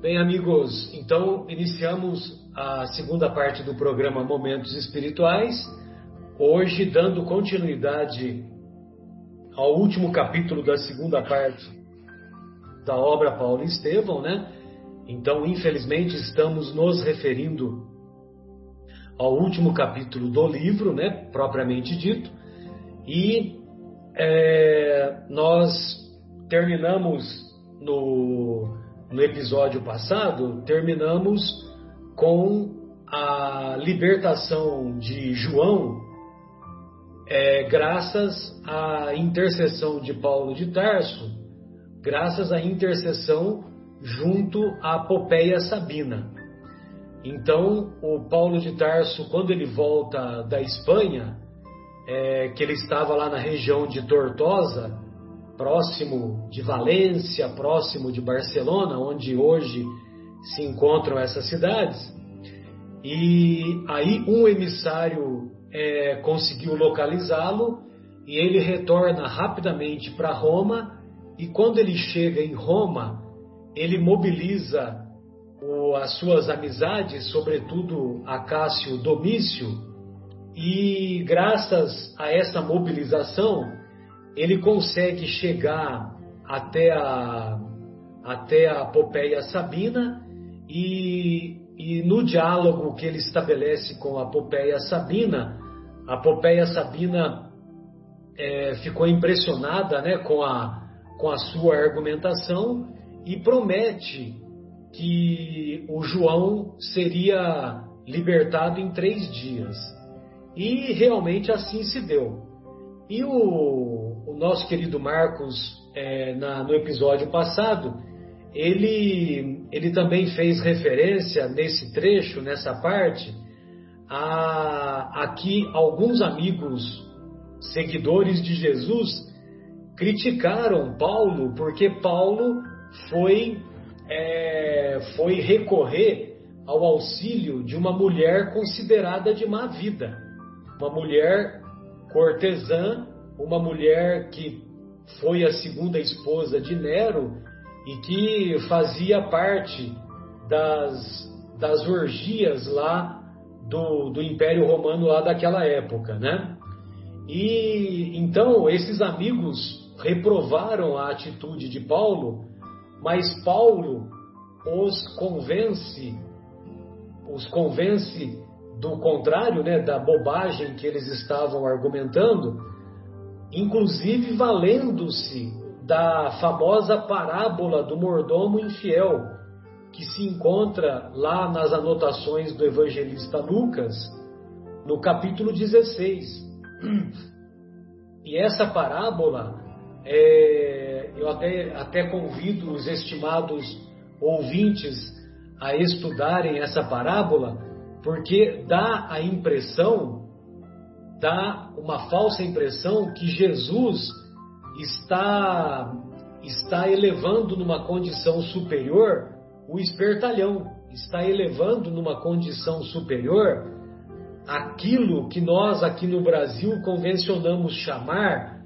Bem, amigos, então iniciamos a segunda parte do programa Momentos Espirituais, hoje dando continuidade ao último capítulo da segunda parte da obra Paulo Estevão, né? Então, infelizmente, estamos nos referindo ao último capítulo do livro, né, propriamente dito, e é, nós terminamos no, no episódio passado, terminamos com a libertação de João, é, graças à intercessão de Paulo de Tarso, graças à intercessão junto à Popeia Sabina. Então, o Paulo de Tarso, quando ele volta da Espanha, é, que ele estava lá na região de Tortosa, próximo de Valência, próximo de Barcelona, onde hoje se encontram essas cidades. E aí um emissário é, conseguiu localizá-lo e ele retorna rapidamente para Roma. E quando ele chega em Roma, ele mobiliza o, as suas amizades, sobretudo a Cássio Domício, e graças a essa mobilização, ele consegue chegar até a, até a Popeia Sabina e, e no diálogo que ele estabelece com a Popeia Sabina, a Popeia Sabina é, ficou impressionada né, com, a, com a sua argumentação e promete que o João seria libertado em três dias. E realmente assim se deu. E o, o nosso querido Marcos, é, na, no episódio passado, ele, ele também fez referência nesse trecho, nessa parte, a, a que alguns amigos seguidores de Jesus criticaram Paulo porque Paulo foi, é, foi recorrer ao auxílio de uma mulher considerada de má vida, uma mulher cortesã uma mulher que foi a segunda esposa de Nero e que fazia parte das, das orgias lá do, do Império Romano lá daquela época, né? E então esses amigos reprovaram a atitude de Paulo, mas Paulo os convence, os convence do contrário, né, da bobagem que eles estavam argumentando, inclusive valendo-se da famosa parábola do mordomo infiel, que se encontra lá nas anotações do evangelista Lucas, no capítulo 16. E essa parábola, é, eu até, até convido os estimados ouvintes a estudarem essa parábola, porque dá a impressão dá uma falsa impressão que Jesus está está elevando numa condição superior o espertalhão, está elevando numa condição superior aquilo que nós aqui no Brasil convencionamos chamar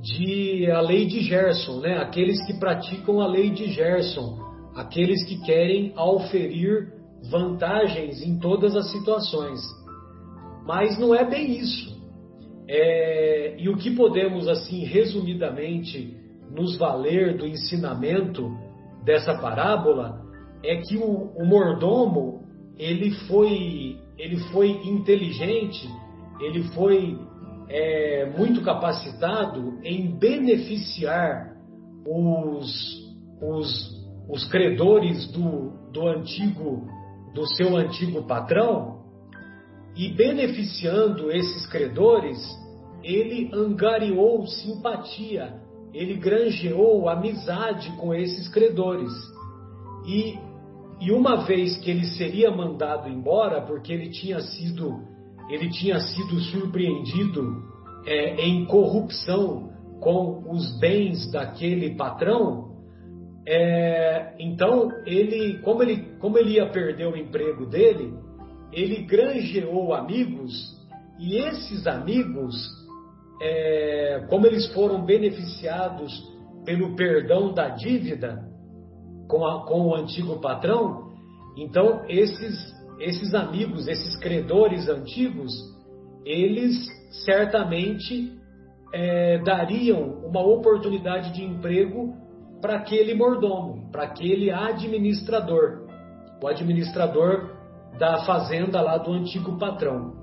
de a lei de Gerson, né? Aqueles que praticam a lei de Gerson, aqueles que querem auferir vantagens em todas as situações. Mas não é bem isso. É, e o que podemos, assim, resumidamente, nos valer do ensinamento dessa parábola é que o, o mordomo ele foi, ele foi inteligente, ele foi é, muito capacitado em beneficiar os, os, os credores do, do antigo do seu antigo patrão e beneficiando esses credores, ele angariou simpatia, ele granjeou amizade com esses credores. E, e uma vez que ele seria mandado embora, porque ele tinha sido, ele tinha sido surpreendido é, em corrupção com os bens daquele patrão, é, então ele como, ele, como ele ia perder o emprego dele, ele granjeou amigos e esses amigos, é, como eles foram beneficiados pelo perdão da dívida, com, a, com o antigo patrão, então esses, esses amigos, esses credores antigos, eles certamente é, dariam uma oportunidade de emprego para aquele mordomo, para aquele administrador, o administrador da fazenda lá do antigo patrão.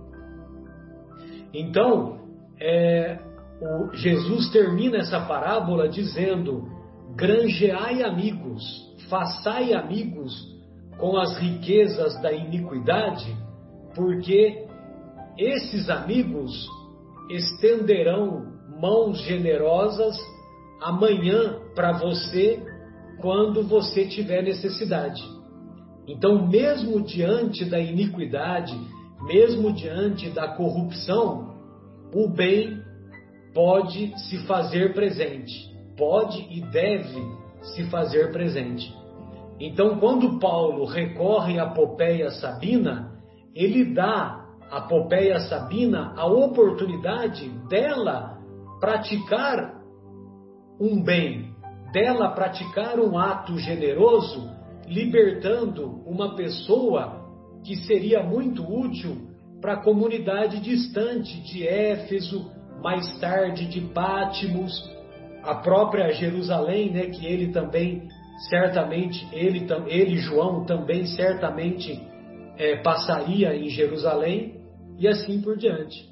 Então, é, Jesus termina essa parábola dizendo: granjeai amigos, façai amigos com as riquezas da iniquidade, porque esses amigos estenderão mãos generosas amanhã para você quando você tiver necessidade. Então, mesmo diante da iniquidade, mesmo diante da corrupção, o bem pode se fazer presente, pode e deve se fazer presente. Então, quando Paulo recorre à Popeia Sabina, ele dá à Popeia Sabina a oportunidade dela praticar um bem, dela praticar um ato generoso, libertando uma pessoa que seria muito útil para a comunidade distante de Éfeso, mais tarde de Pátimos, a própria Jerusalém, né, que ele também certamente, ele, ele João também certamente é, passaria em Jerusalém e assim por diante.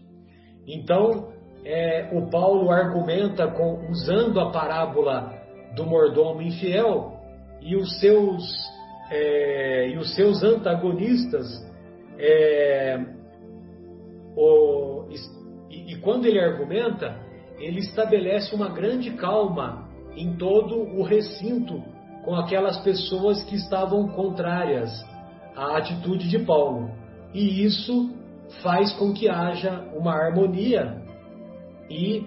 Então, é, o Paulo argumenta com, usando a parábola do mordomo infiel e os seus, é, e os seus antagonistas é, o, e, e quando ele argumenta, ele estabelece uma grande calma em todo o recinto com aquelas pessoas que estavam contrárias à atitude de Paulo. E isso faz com que haja uma harmonia e,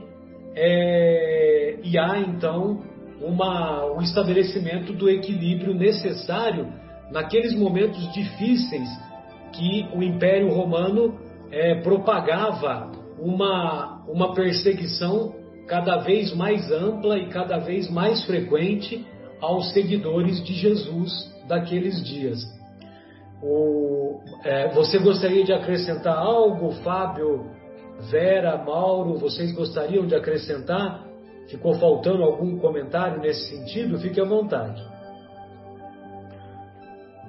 é, e há então uma, um estabelecimento do equilíbrio necessário naqueles momentos difíceis que o Império Romano é, propagava uma, uma perseguição cada vez mais ampla e cada vez mais frequente aos seguidores de Jesus daqueles dias. O, é, você gostaria de acrescentar algo, Fábio, Vera, Mauro? Vocês gostariam de acrescentar? Ficou faltando algum comentário nesse sentido? Fique à vontade.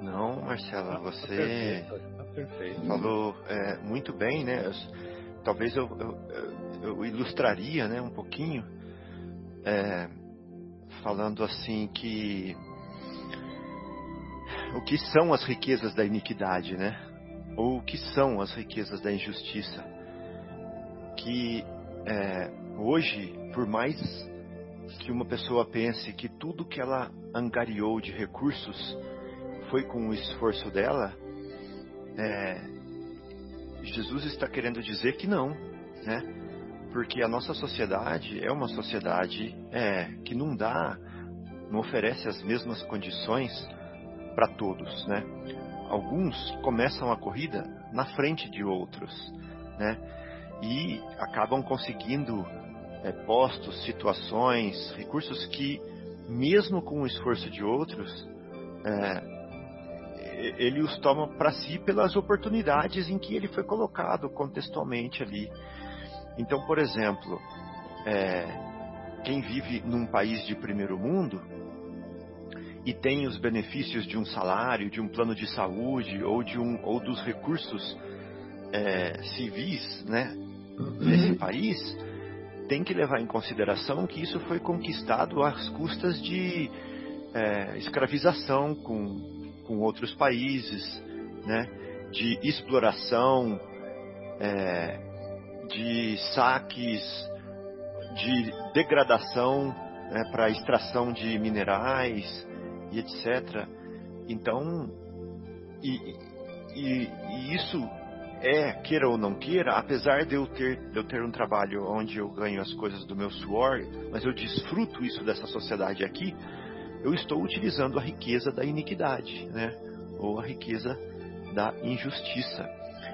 Não, Marcela, você tá perfeito, tá falou é, muito bem, né? talvez eu, eu, eu, ilustraria, né, um pouquinho, é, falando assim que o que são as riquezas da iniquidade, né? Ou o que são as riquezas da injustiça? Que é, hoje, por mais que uma pessoa pense que tudo que ela angariou de recursos foi com o esforço dela, é, Jesus está querendo dizer que não, né? Porque a nossa sociedade é uma sociedade é, que não dá, não oferece as mesmas condições para todos, né? Alguns começam a corrida na frente de outros, né? E acabam conseguindo é, postos, situações, recursos que, mesmo com o esforço de outros, é, ele os toma para si pelas oportunidades em que ele foi colocado contextualmente ali. Então, por exemplo, é, quem vive num país de primeiro mundo e tem os benefícios de um salário, de um plano de saúde ou de um ou dos recursos é, civis, né, desse país, tem que levar em consideração que isso foi conquistado às custas de é, escravização com com outros países, né, de exploração, é, de saques, de degradação né, para extração de minerais e etc. Então, e, e, e, isso é, queira ou não queira, apesar de eu, ter, de eu ter um trabalho onde eu ganho as coisas do meu suor, mas eu desfruto isso dessa sociedade aqui, eu estou utilizando a riqueza da iniquidade, né? Ou a riqueza da injustiça.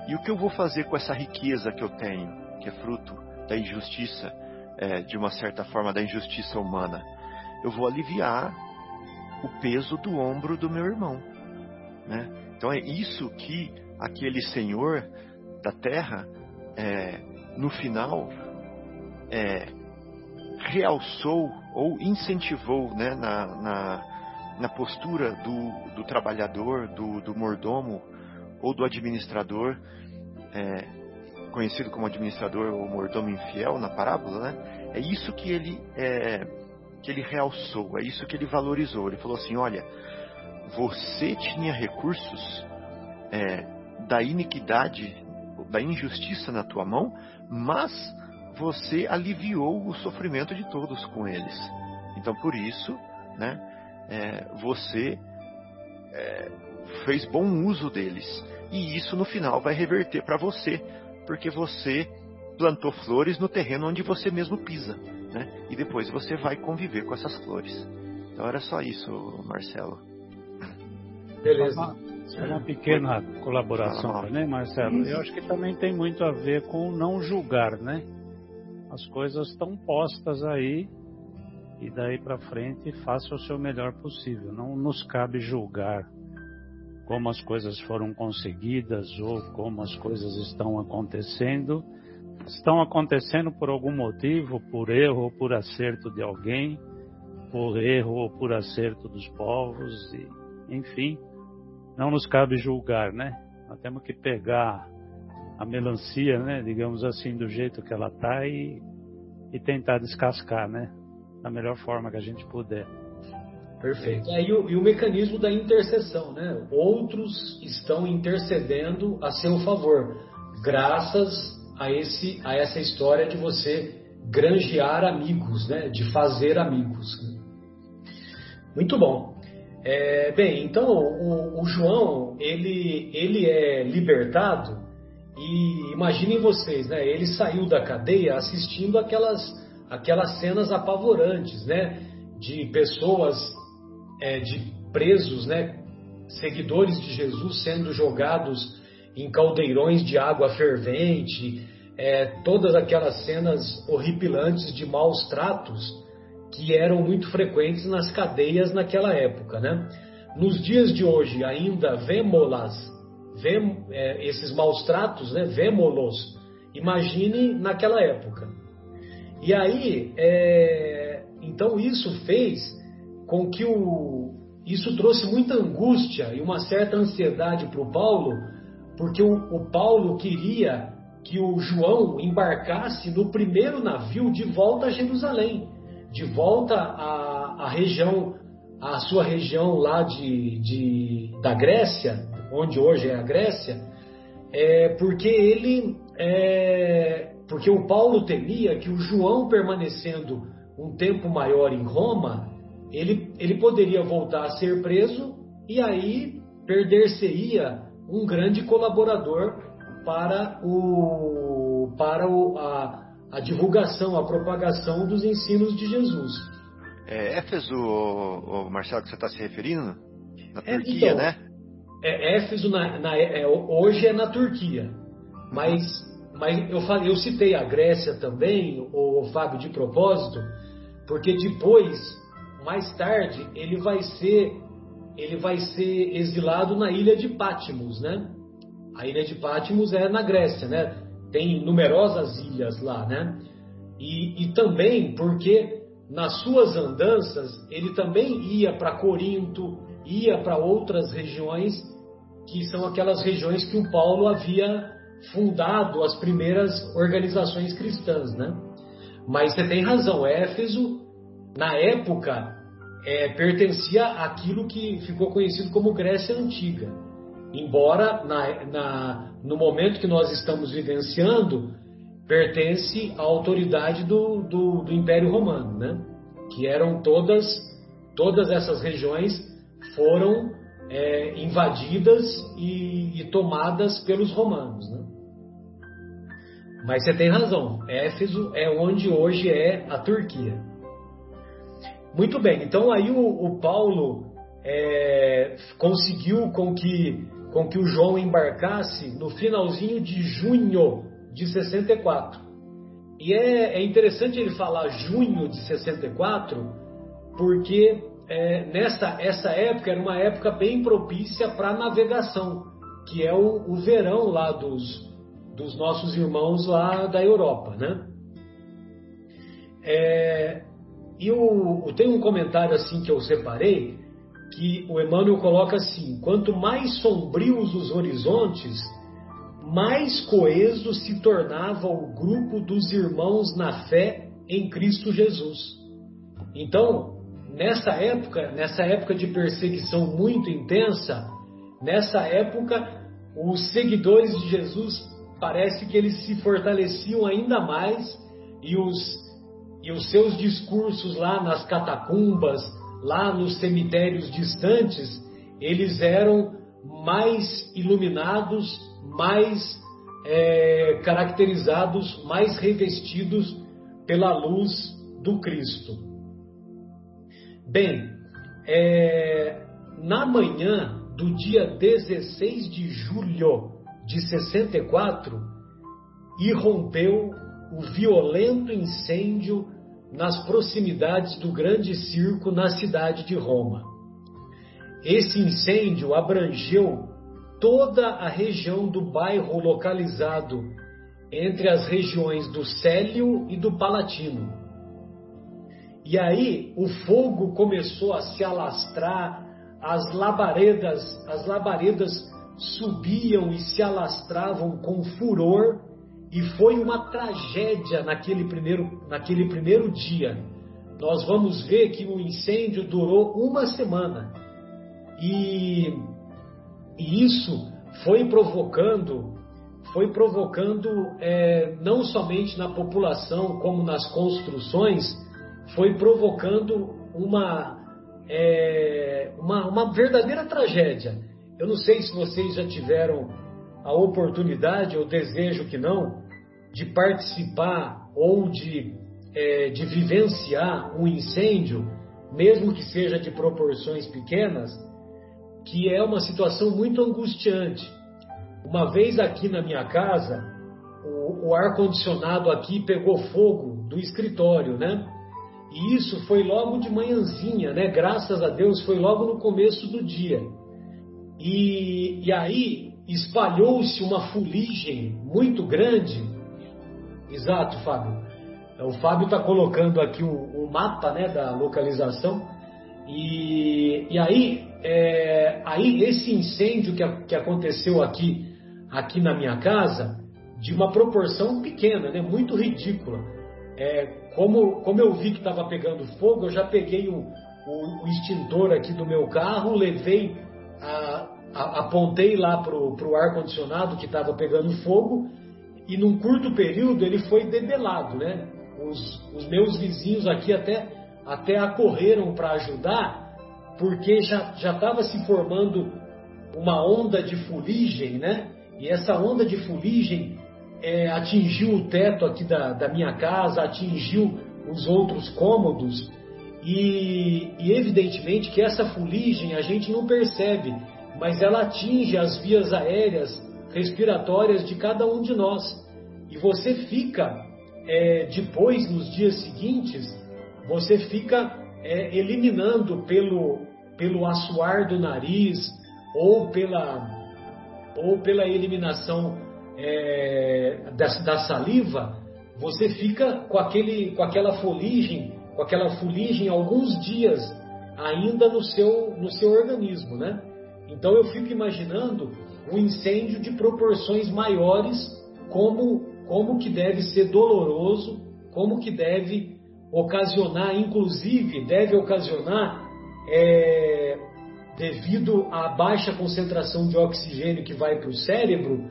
E o que eu vou fazer com essa riqueza que eu tenho, que é fruto da injustiça, é, de uma certa forma da injustiça humana? Eu vou aliviar o peso do ombro do meu irmão. Né? Então é isso que aquele senhor da terra, é, no final, é, realçou ou incentivou né, na, na, na postura do, do trabalhador, do, do, mordomo ou do administrador, é, conhecido como administrador ou mordomo infiel na parábola, né? É isso que ele é, que ele realçou, é isso que ele valorizou. Ele falou assim: olha, você tinha recursos é, da iniquidade, da injustiça na tua mão, mas você aliviou o sofrimento de todos com eles. Então, por isso, né, é, você é, fez bom uso deles. E isso no final vai reverter para você, porque você plantou flores no terreno onde você mesmo pisa. Né? E depois você vai conviver com essas flores. Então era só isso, Marcelo. Beleza. Uma, uma pequena colaboração também, Marcelo. Eu acho que também tem muito a ver com não julgar, né? As coisas estão postas aí e daí para frente faça o seu melhor possível. Não nos cabe julgar como as coisas foram conseguidas ou como as coisas estão acontecendo. Estão acontecendo por algum motivo, por erro ou por acerto de alguém, por erro ou por acerto dos povos, e, enfim, não nos cabe julgar, né? Nós temos que pegar a melancia, né, digamos assim, do jeito que ela tá e, e tentar descascar, né, da melhor forma que a gente puder. Perfeito. É, e, o, e, o, mecanismo da intercessão, né? Outros estão intercedendo a seu favor, graças a esse a essa história de você granjear amigos, né? De fazer amigos. Muito bom. É, bem, então o, o João ele ele é libertado e imaginem vocês, né? Ele saiu da cadeia assistindo aquelas, aquelas cenas apavorantes, né? De pessoas, é, de presos, né? Seguidores de Jesus sendo jogados em caldeirões de água fervente, é, todas aquelas cenas horripilantes de maus tratos que eram muito frequentes nas cadeias naquela época, né? Nos dias de hoje ainda vemos-las vê, é, esses maus tratos, né, vemos-los. Imagine naquela época. E aí, é, então isso fez com que o. Isso trouxe muita angústia e uma certa ansiedade para o Paulo, porque o, o Paulo queria que o João embarcasse no primeiro navio de volta a Jerusalém, de volta à, à região, à sua região lá de, de, da Grécia, onde hoje é a Grécia, é porque ele, é, porque o Paulo temia que o João permanecendo um tempo maior em Roma, ele, ele poderia voltar a ser preso e aí perder-se-ia um grande colaborador para o para o, a, a divulgação, a propagação dos ensinos de Jesus. É Éfeso, o, o Marcelo, que você está se referindo? Na é, Turquia, então, né? é, Éfeso na, na, é, hoje é na Turquia, mas, mas eu, falei, eu citei a Grécia também, o, o Fábio, de propósito, porque depois, mais tarde, ele vai ser ele vai ser exilado na ilha de Patmos, né? A ilha de Patmos é na Grécia, né? Tem numerosas ilhas lá, né? E, e também porque nas suas andanças ele também ia para Corinto, ia para outras regiões que são aquelas regiões que o Paulo havia fundado as primeiras organizações cristãs, né? Mas você tem razão, Éfeso, na época, é, pertencia àquilo que ficou conhecido como Grécia Antiga. Embora, na, na, no momento que nós estamos vivenciando, pertence à autoridade do, do, do Império Romano, né? Que eram todas, todas essas regiões foram é, invadidas e, e, tomadas pelos romanos. Né? Mas você tem razão, Éfeso é onde hoje é a Turquia. Muito bem, então aí o, o Paulo é, conseguiu com que, com que o João embarcasse no finalzinho de junho de 64. E é, é interessante ele falar junho de 64, porque é, nessa essa época era uma época bem propícia para navegação, que é o, o verão lá dos, dos nossos irmãos lá da Europa, né? É, e o, tem um comentário assim que eu separei que o Emmanuel coloca assim: quanto mais sombrios os horizontes, mais coeso se tornava o grupo dos irmãos na fé em Cristo Jesus. Então, nessa época, nessa época de perseguição muito intensa, nessa época, os seguidores de Jesus parece que eles se fortaleciam ainda mais e os, e os seus discursos lá nas catacumbas, lá nos cemitérios distantes, eles eram mais iluminados, mais é, caracterizados, mais revestidos pela luz do Cristo. Bem, é, na manhã do dia 16 de julho de 64, irrompeu o violento incêndio nas proximidades do grande circo na cidade de Roma. Esse incêndio abrangeu toda a região do bairro localizado entre as regiões do Célio e do Palatino. E aí o fogo começou a se alastrar, as labaredas, as labaredas subiam e se alastravam com furor, e foi uma tragédia naquele primeiro, naquele primeiro dia. Nós vamos ver que o incêndio durou uma semana. E e isso foi provocando, foi provocando é, não somente na população como nas construções, foi provocando uma, é, uma, uma verdadeira tragédia. Eu não sei se vocês já tiveram a oportunidade, ou desejo que não, de participar ou de, é, de vivenciar um incêndio, mesmo que seja de proporções pequenas, que é uma situação muito angustiante. Uma vez aqui na minha casa, o, o ar-condicionado aqui pegou fogo do escritório, né? E isso foi logo de manhãzinha, né? Graças a Deus foi logo no começo do dia. E, e aí espalhou-se uma fuligem muito grande. Exato, Fábio. O Fábio está colocando aqui o, o, mapa né, da localização. E, e aí é, aí esse incêndio que, que aconteceu aqui, aqui na minha casa, de uma proporção pequena, né, muito ridícula. É, como, como eu vi que estava pegando fogo, eu já peguei o, o, o, extintor aqui do meu carro, levei, a, apontei lá para o ar-condicionado que estava pegando fogo, e num curto período ele foi debelado, né? Os, os meus vizinhos aqui até, até acorreram para ajudar, porque já estava se formando uma onda de fuligem, né? E essa onda de fuligem é, atingiu o teto aqui da, da, minha casa, atingiu os outros cômodos, e, e evidentemente que essa fuligem a gente não percebe, mas ela atinge as vias aéreas respiratórias de cada um de nós. E você fica, é, depois, nos dias seguintes, você fica é, eliminando pelo, pelo assoar do nariz ou pela, ou pela eliminação é, da, da, saliva, você fica com, aquele, com aquela fuligem, com aquela fuligem alguns dias ainda no seu, no seu organismo, né? Então eu fico imaginando um incêndio de proporções maiores, como, como que deve ser doloroso, como que deve ocasionar, inclusive, deve ocasionar, é, devido à baixa concentração de oxigênio que vai para o cérebro,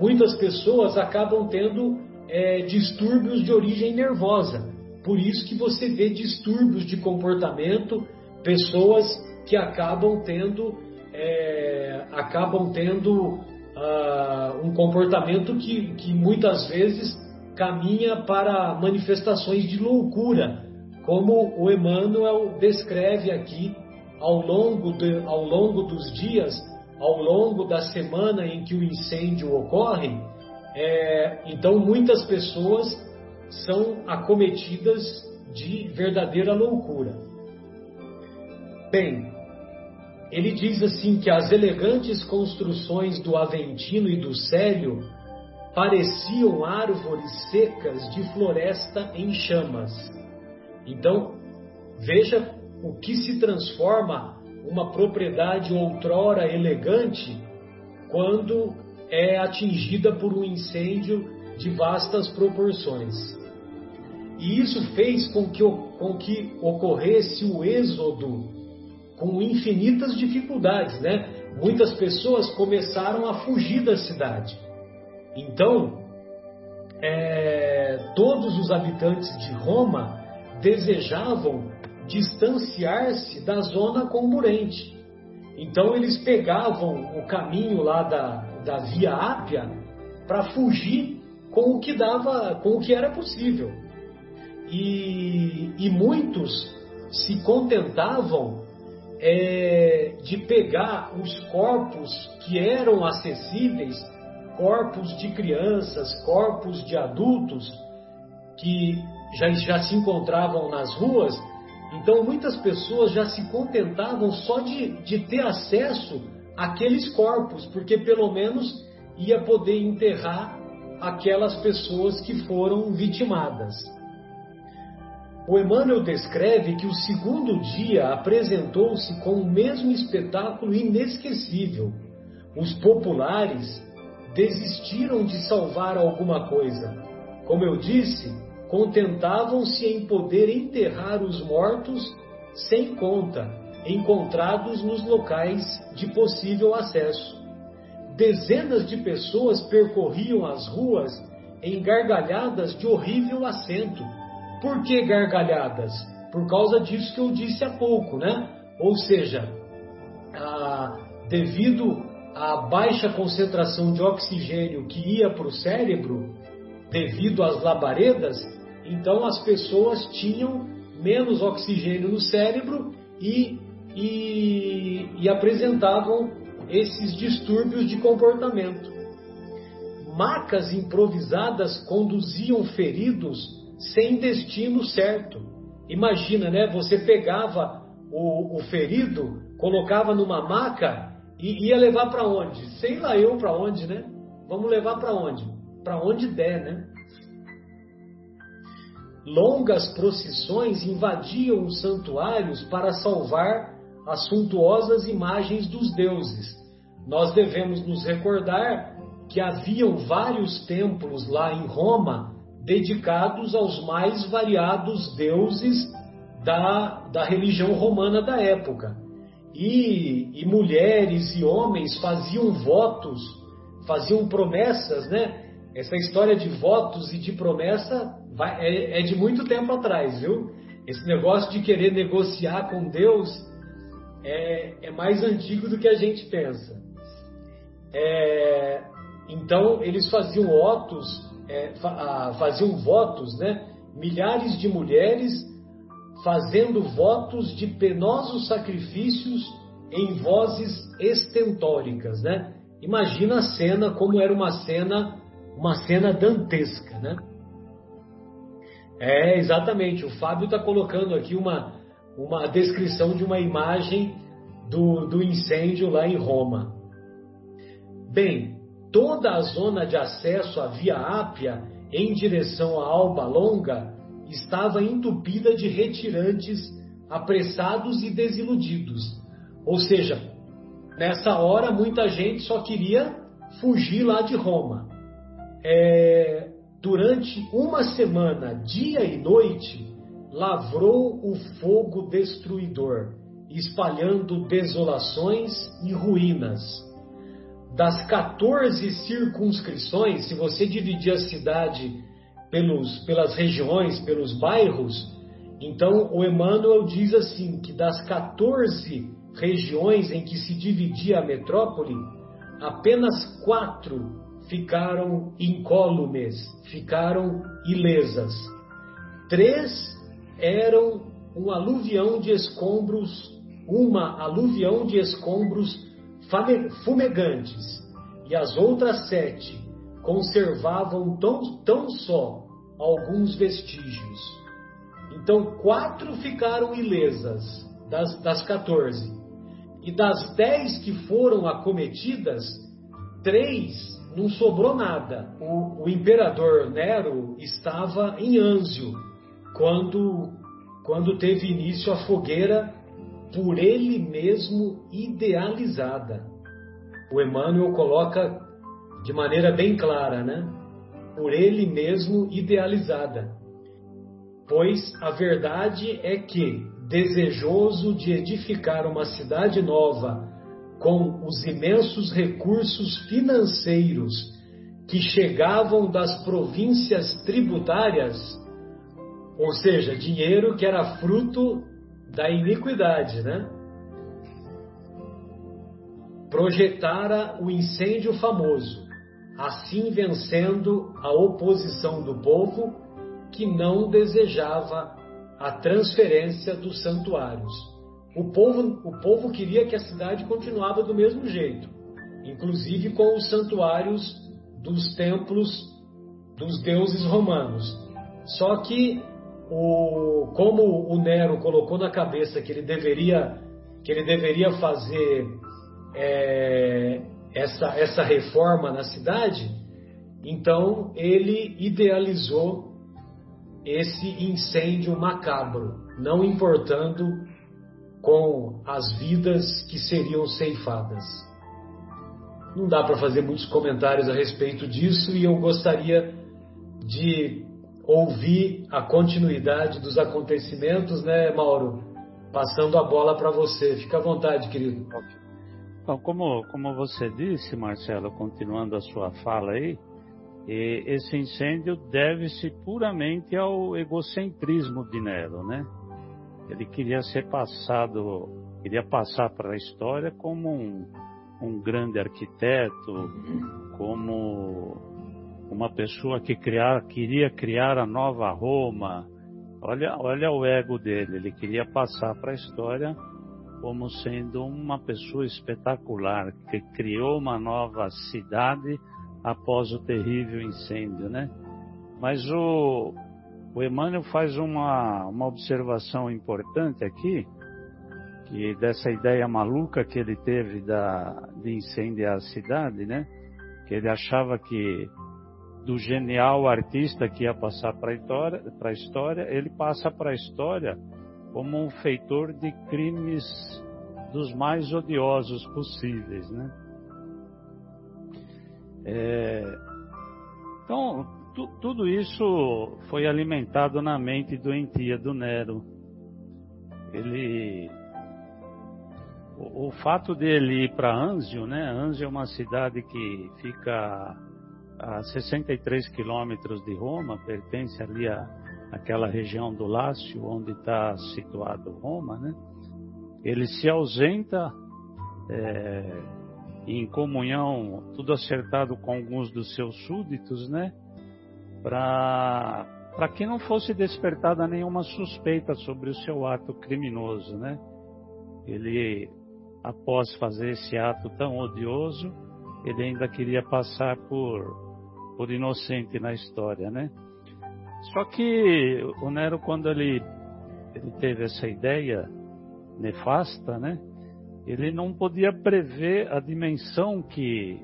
muitas pessoas acabam tendo é, distúrbios de origem nervosa. Por isso que você vê distúrbios de comportamento, pessoas que acabam tendo, é, acabam tendo uh, um comportamento que, que muitas vezes caminha para manifestações de loucura, como o Emmanuel descreve aqui ao longo, de, ao longo dos dias, ao longo da semana em que o incêndio ocorre. É, então, muitas pessoas são acometidas de verdadeira loucura. Bem, ele diz assim que as elegantes construções do Aventino e do Célio pareciam árvores secas de floresta em chamas. Então, veja o que se transforma uma propriedade outrora elegante quando é atingida por um incêndio de vastas proporções. E isso fez com que, com que ocorresse o êxodo com infinitas dificuldades, né? Muitas pessoas começaram a fugir da cidade. Então, é, todos os habitantes de Roma desejavam distanciar-se da zona concorrente. Então eles pegavam o caminho lá da, da Via Ápia para fugir com o que dava, com o que era possível. E, e muitos se contentavam é, de pegar os corpos que eram acessíveis, corpos de crianças, corpos de adultos que já, já se encontravam nas ruas então muitas pessoas já se contentavam só de, de ter acesso àqueles corpos, porque pelo menos ia poder enterrar aquelas pessoas que foram vitimadas. O Emmanuel descreve que o segundo dia apresentou-se com o mesmo espetáculo inesquecível. Os populares desistiram de salvar alguma coisa. Como eu disse, contentavam-se em poder enterrar os mortos sem conta, encontrados nos locais de possível acesso. Dezenas de pessoas percorriam as ruas em gargalhadas de horrível acento. Por que gargalhadas? Por causa disso que eu disse há pouco, né? Ou seja, devido à baixa concentração de oxigênio que ia para o cérebro, devido às labaredas, então as pessoas tinham menos oxigênio no cérebro e, e, e apresentavam esses distúrbios de comportamento. Macas improvisadas conduziam feridos sem destino certo. Imagina, né? Você pegava o, o ferido, colocava numa maca e ia levar para onde? Sei lá eu para onde, né? Vamos levar para onde? Para onde der, né? longas procissões invadiam os santuários para salvar as suntuosas imagens dos deuses. Nós devemos nos recordar que haviam vários templos lá em Roma dedicados aos mais variados deuses da, da religião romana da época. E, e mulheres e homens faziam votos, faziam promessas, né? Essa história de votos e de promessa vai, é, é de muito tempo atrás, viu? Esse negócio de querer negociar com Deus é, é mais antigo do que a gente pensa. É, então eles faziam votos, é, faziam votos, né? Milhares de mulheres fazendo votos de penosos sacrifícios em vozes estentóricas, né? Imagina a cena como era uma cena, uma cena dantesca, né? É, exatamente. O Fábio está colocando aqui uma, uma descrição de uma imagem do, do incêndio lá em Roma. Bem, toda a zona de acesso à Via Ápia em direção à Alba Longa estava entupida de retirantes apressados e desiludidos. Ou seja, nessa hora muita gente só queria fugir lá de Roma. É, durante uma semana, dia e noite, lavrou o fogo destruidor, espalhando desolações e ruínas. Das 14 circunscrições, se você dividir a cidade pelos, pelas regiões, pelos bairros, então o Emmanuel diz assim: que das 14 regiões em que se dividia a metrópole, apenas quatro ficaram incólumes, ficaram ilesas. Três eram um aluvião de escombros, uma aluvião de escombros fumegantes, e as outras sete conservavam tão, tão só alguns vestígios. Então, quatro ficaram ilesas, das, das 14. E das 10 que foram acometidas, três não sobrou nada. O, o imperador Nero estava em Anzio quando, quando teve início a fogueira por ele mesmo idealizada. O Emmanuel coloca de maneira bem clara, né? Por ele mesmo idealizada. Pois a verdade é que, desejoso de edificar uma cidade nova com os imensos recursos financeiros que chegavam das províncias tributárias, ou seja, dinheiro que era fruto da iniquidade, né? Projetara o incêndio famoso, assim vencendo a oposição do povo que não desejava a transferência dos santuários. O povo, o povo queria que a cidade continuava do mesmo jeito, inclusive com os santuários dos templos dos deuses romanos. Só que o, como o Nero colocou na cabeça que ele deveria, que ele deveria fazer é, essa, essa reforma na cidade, então ele idealizou esse incêndio macabro, não importando com as vidas que seriam ceifadas. Não dá para fazer muitos comentários a respeito disso e eu gostaria de ouvir a continuidade dos acontecimentos, né, Mauro? Passando a bola para você. Fica à vontade, querido. Então, como, como você disse, Marcelo, continuando a sua fala aí, esse incêndio deve-se puramente ao egocentrismo de Nero, né? Ele queria ser passado, queria passar para a história como um, um grande arquiteto, como uma pessoa que criar, queria criar a nova Roma. Olha, olha o ego dele, ele queria passar para a história como sendo uma pessoa espetacular, que criou uma nova cidade após o terrível incêndio, né? Mas o, o Emmanuel faz uma, uma observação importante aqui, que dessa ideia maluca que ele teve da, de incendiar a cidade, né? Que ele achava que do genial artista que ia passar para a história, ele passa para a história como um feitor de crimes dos mais odiosos possíveis, né? É, então, tu, tudo isso foi alimentado na mente doentia do Nero. Ele, o, o fato dele ir para Anzio, né? Anzio é uma cidade que fica a 63 quilômetros de Roma, pertence ali a aquela região do Lácio, onde está situado Roma, né? Ele se ausenta é, em comunhão, tudo acertado com alguns dos seus súditos, né? Para para que não fosse despertada nenhuma suspeita sobre o seu ato criminoso, né? Ele, após fazer esse ato tão odioso, ele ainda queria passar por por inocente na história, né? Só que o Nero, quando ele, ele teve essa ideia nefasta, né? Ele não podia prever a dimensão que,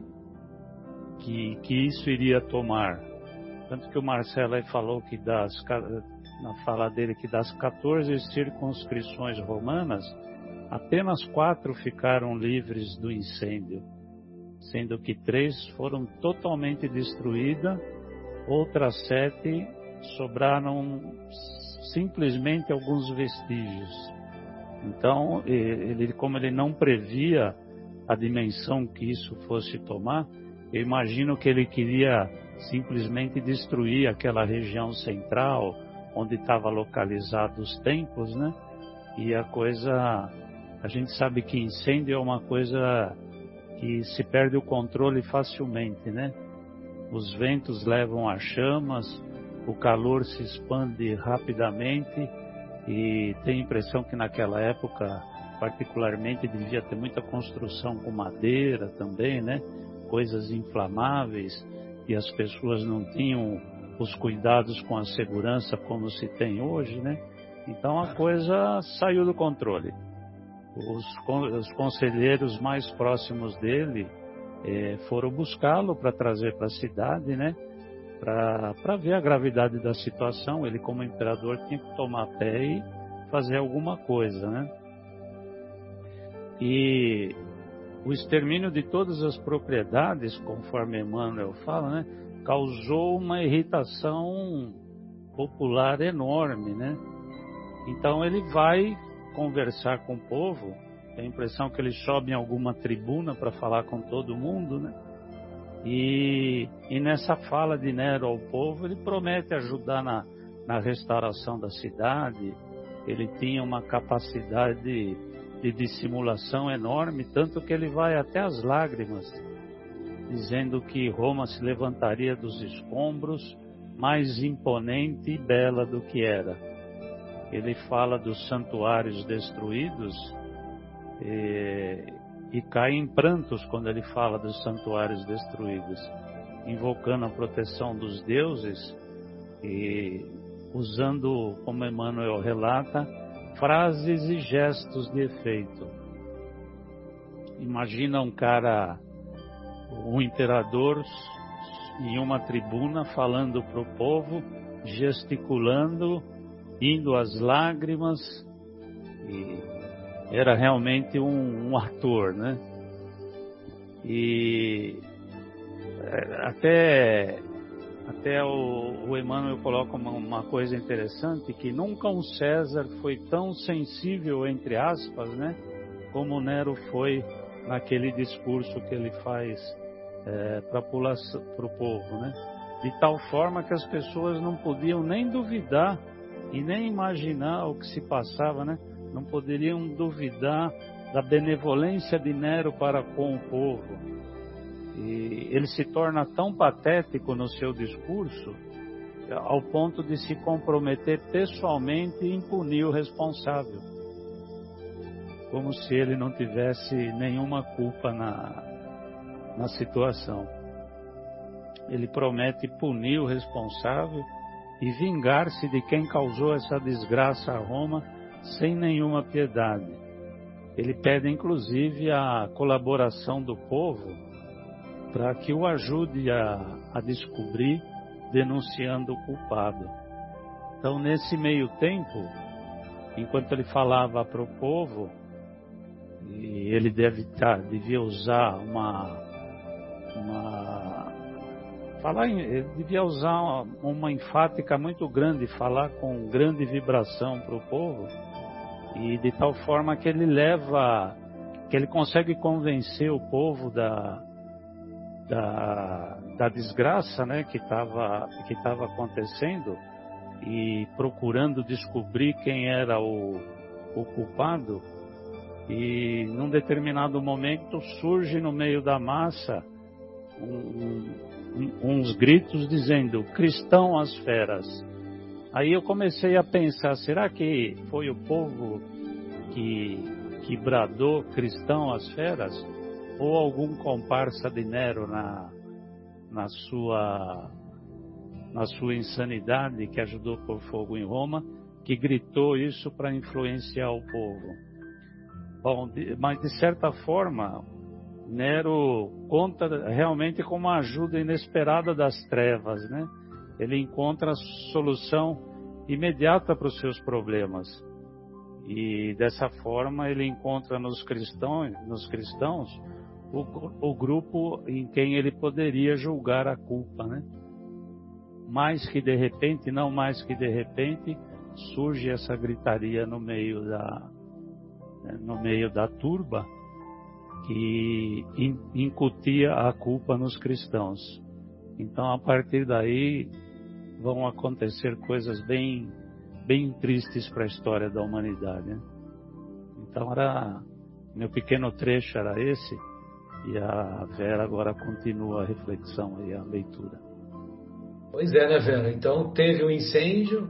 que, que isso iria tomar. Tanto que o Marcelo aí falou que das, na fala dele que das 14 circunscrições romanas, apenas quatro ficaram livres do incêndio sendo que três foram totalmente destruídas, outras sete sobraram simplesmente alguns vestígios. Então, ele, como ele não previa a dimensão que isso fosse tomar, eu imagino que ele queria simplesmente destruir aquela região central onde estava localizado os templos, né? E a coisa, a gente sabe que incêndio é uma coisa que se perde o controle facilmente, né? Os ventos levam a chamas, o calor se expande rapidamente e tem a impressão que naquela época, particularmente, devia ter muita construção com madeira também, né? Coisas inflamáveis e as pessoas não tinham os cuidados com a segurança como se tem hoje, né? Então a coisa saiu do controle. Os, os conselheiros mais próximos dele é, foram buscá-lo para trazer para a cidade, né? Para ver a gravidade da situação. Ele, como imperador, tinha que tomar pé e fazer alguma coisa, né? E o extermínio de todas as propriedades, conforme Emmanuel fala, né, causou uma irritação popular enorme, né? Então ele vai conversar com o povo, tem a impressão que ele sobe em alguma tribuna para falar com todo mundo, né? E, e nessa fala de Nero ao povo, ele promete ajudar na, na restauração da cidade. Ele tinha uma capacidade de, de dissimulação enorme, tanto que ele vai até as lágrimas, dizendo que Roma se levantaria dos escombros mais imponente e bela do que era ele fala dos santuários destruídos e, e cai em prantos quando ele fala dos santuários destruídos, invocando a proteção dos deuses e usando, como Emmanuel relata, frases e gestos de efeito. Imagina um cara, um imperador em uma tribuna falando para o povo, gesticulando indo às lágrimas e era realmente um, um ator, né? E é, até até o, o Emmanuel coloca uma, uma, coisa interessante que nunca um César foi tão sensível entre aspas, né? Como Nero foi naquele discurso que ele faz é, para o povo, né? De tal forma que as pessoas não podiam nem duvidar e nem imaginar o que se passava, né? Não poderiam duvidar da benevolência de Nero para com o povo. E ele se torna tão patético no seu discurso ao ponto de se comprometer pessoalmente em punir o responsável, como se ele não tivesse nenhuma culpa na, na situação. Ele promete punir o responsável e vingar-se de quem causou essa desgraça a Roma sem nenhuma piedade. Ele pede inclusive a colaboração do povo para que o ajude a, a descobrir, denunciando o culpado. Então, nesse meio tempo, enquanto ele falava para o povo, e ele deve tá, devia usar uma, uma falar em, ele devia usar uma, uma enfática muito grande, falar com grande vibração para o povo, e de tal forma que ele leva, que ele consegue convencer o povo da, da, da desgraça né, que estava que tava acontecendo e procurando descobrir quem era o, o culpado. E num determinado momento surge no meio da massa um, uns gritos dizendo: cristão às feras. Aí eu comecei a pensar: será que foi o povo que, que bradou cristão às feras? Ou algum comparsa de Nero na, na, sua, na sua insanidade que ajudou por fogo em Roma, que gritou isso para influenciar o povo? Bom, mas de certa forma, Nero conta realmente com uma ajuda inesperada das trevas, né? Ele encontra a solução imediata para os seus problemas. E dessa forma ele encontra nos cristãos, nos cristãos o, o grupo em quem ele poderia julgar a culpa, né? Mais que de repente, não mais que de repente, surge essa gritaria no meio da né, no meio da turba que incutia a culpa nos cristãos. Então, a partir daí, vão acontecer coisas bem, bem tristes para a história da humanidade. Né? Então, era meu pequeno trecho era esse e a Vera agora continua a reflexão e a leitura. Pois é, né, Vera? Então teve o um incêndio,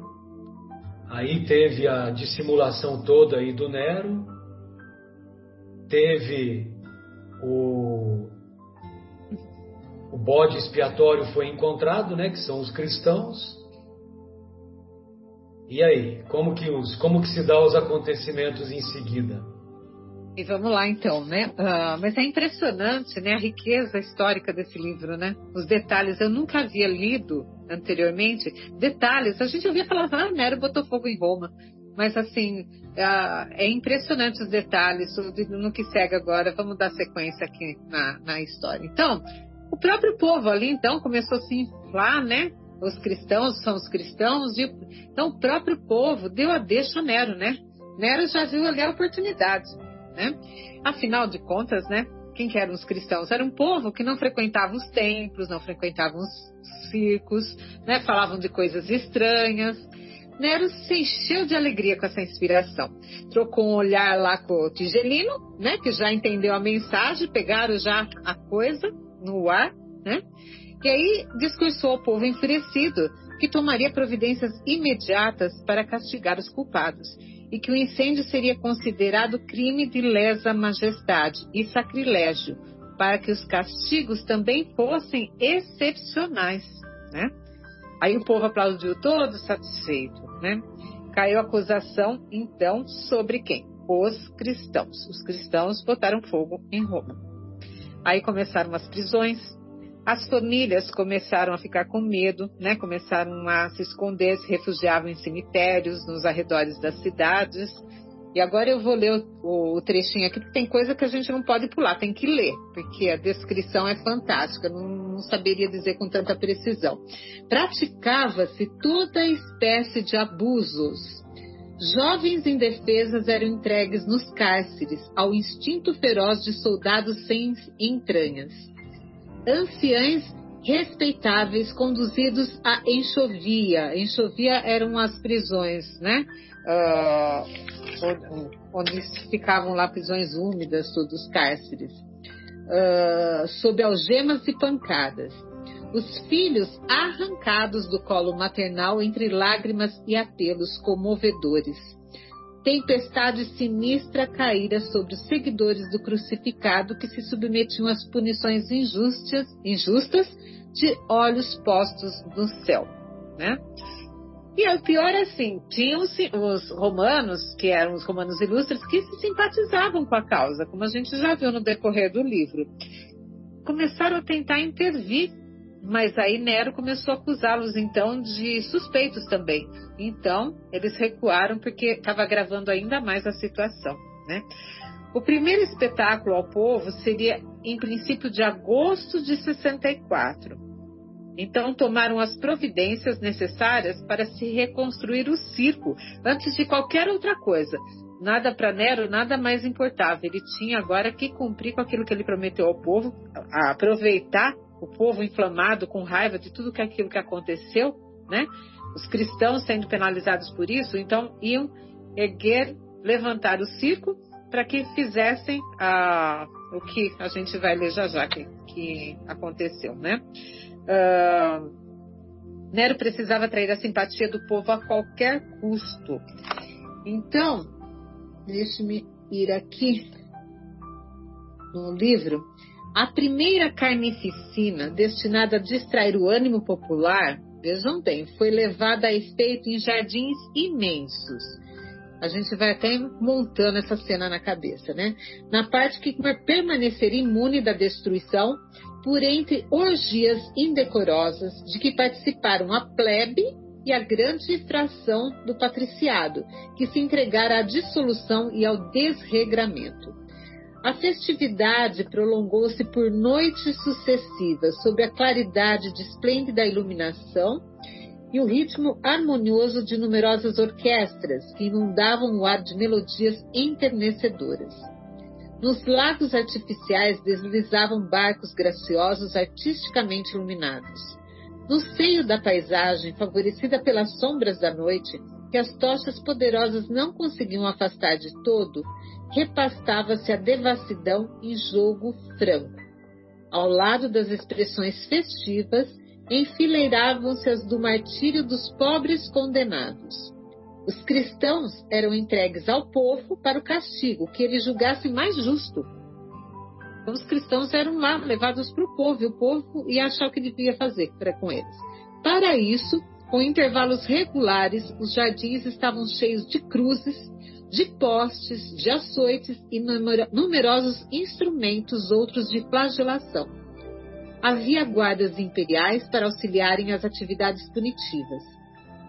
aí teve a dissimulação toda aí do Nero, teve o, o bode expiatório foi encontrado, né, que são os cristãos. E aí, como que os, como que se dá os acontecimentos em seguida? E vamos lá então, né? Uh, mas é impressionante, né? A riqueza histórica desse livro, né? Os detalhes, eu nunca havia lido anteriormente. Detalhes, a gente ouvia falar, ah, Nero botou fogo em Roma. Mas assim, uh, é impressionante os detalhes no que segue agora. Vamos dar sequência aqui na, na história. Então, o próprio povo ali, então, começou a se inflar, né? Os cristãos são os cristãos. E, então, o próprio povo deu a deixa a Nero, né? Nero já viu ali a oportunidade né? Afinal de contas, né? Quem que eram os cristãos? Era um povo que não frequentava os templos, não frequentava os circos, né? Falavam de coisas estranhas. Nero se encheu de alegria com essa inspiração. Trocou um olhar lá com o Tigelino, né? Que já entendeu a mensagem, pegaram já a coisa no ar, né? E aí discursou ao povo enfurecido que tomaria providências imediatas para castigar os culpados e que o incêndio seria considerado crime de lesa majestade e sacrilégio, para que os castigos também fossem excepcionais, né? Aí o povo aplaudiu todo satisfeito, né? Caiu a acusação, então, sobre quem? Os cristãos. Os cristãos botaram fogo em Roma. Aí começaram as prisões, as famílias começaram a ficar com medo, né? começaram a se esconder, se refugiavam em cemitérios, nos arredores das cidades. E agora eu vou ler o, o, trechinho aqui, porque tem coisa que a gente não pode pular, tem que ler, porque a descrição é fantástica, não, não saberia dizer com tanta precisão. Praticava-se toda espécie de abusos. Jovens indefesas eram entregues nos cárceres ao instinto feroz de soldados sem entranhas anciães respeitáveis conduzidos à enxovia. Enxovia eram as prisões, né? Uh, onde ficavam lá prisões úmidas, todos os cárceres, uh, sob algemas e pancadas. Os filhos arrancados do colo maternal entre lágrimas e apelos comovedores tempestade sinistra caíra sobre os seguidores do crucificado que se submetiam às punições injustas, injustas de olhos postos no céu, né? E o pior é assim, tinham os romanos, que eram os romanos ilustres, que se simpatizavam com a causa, como a gente já viu no decorrer do livro. Começaram a tentar intervir mas aí Nero começou a acusá-los então de suspeitos também. Então eles recuaram porque estava agravando ainda mais a situação, né? O primeiro espetáculo ao povo seria em princípio de agosto de 64. Então tomaram as providências necessárias para se reconstruir o circo antes de qualquer outra coisa. Nada para Nero, nada mais importava. Ele tinha agora que cumprir com aquilo que ele prometeu ao povo, aproveitar o povo inflamado com raiva de tudo que aquilo que aconteceu, né? Os cristãos sendo penalizados por isso, então iam erguer, levantar o circo para que fizessem ah, o que a gente vai ler já já que, que aconteceu, né? Nero precisava atrair a simpatia do povo a qualquer custo. Então, deixe-me ir aqui no livro a primeira carnificina, destinada a distrair o ânimo popular, vejam bem, foi levada a efeito em jardins imensos. A gente vai até montando essa cena na cabeça, né? Na parte que permanecer imune da destruição por entre orgias indecorosas de que participaram a plebe e a grande fração do patriciado, que se entregara à dissolução e ao desregramento. A festividade prolongou-se por noites sucessivas, sob a claridade de esplêndida iluminação e o ritmo harmonioso de numerosas orquestras que inundavam o ar de melodias enternecedoras. Nos lagos artificiais deslizavam barcos graciosos artisticamente iluminados. No seio da paisagem, favorecida pelas sombras da noite, que as tochas poderosas não conseguiam afastar de todo, repastava-se a devassidão em jogo franco. Ao lado das expressões festivas, enfileiravam-se as do martírio dos pobres condenados. Os cristãos eram entregues ao povo para o castigo, que ele julgasse mais justo. Então, os cristãos eram lá levados para o povo, e o povo ia achar o que devia fazer para com eles. Para isso, com intervalos regulares, os jardins estavam cheios de cruzes, de postes, de açoites e numerosos instrumentos outros de flagelação. Havia guardas imperiais para auxiliarem as atividades punitivas.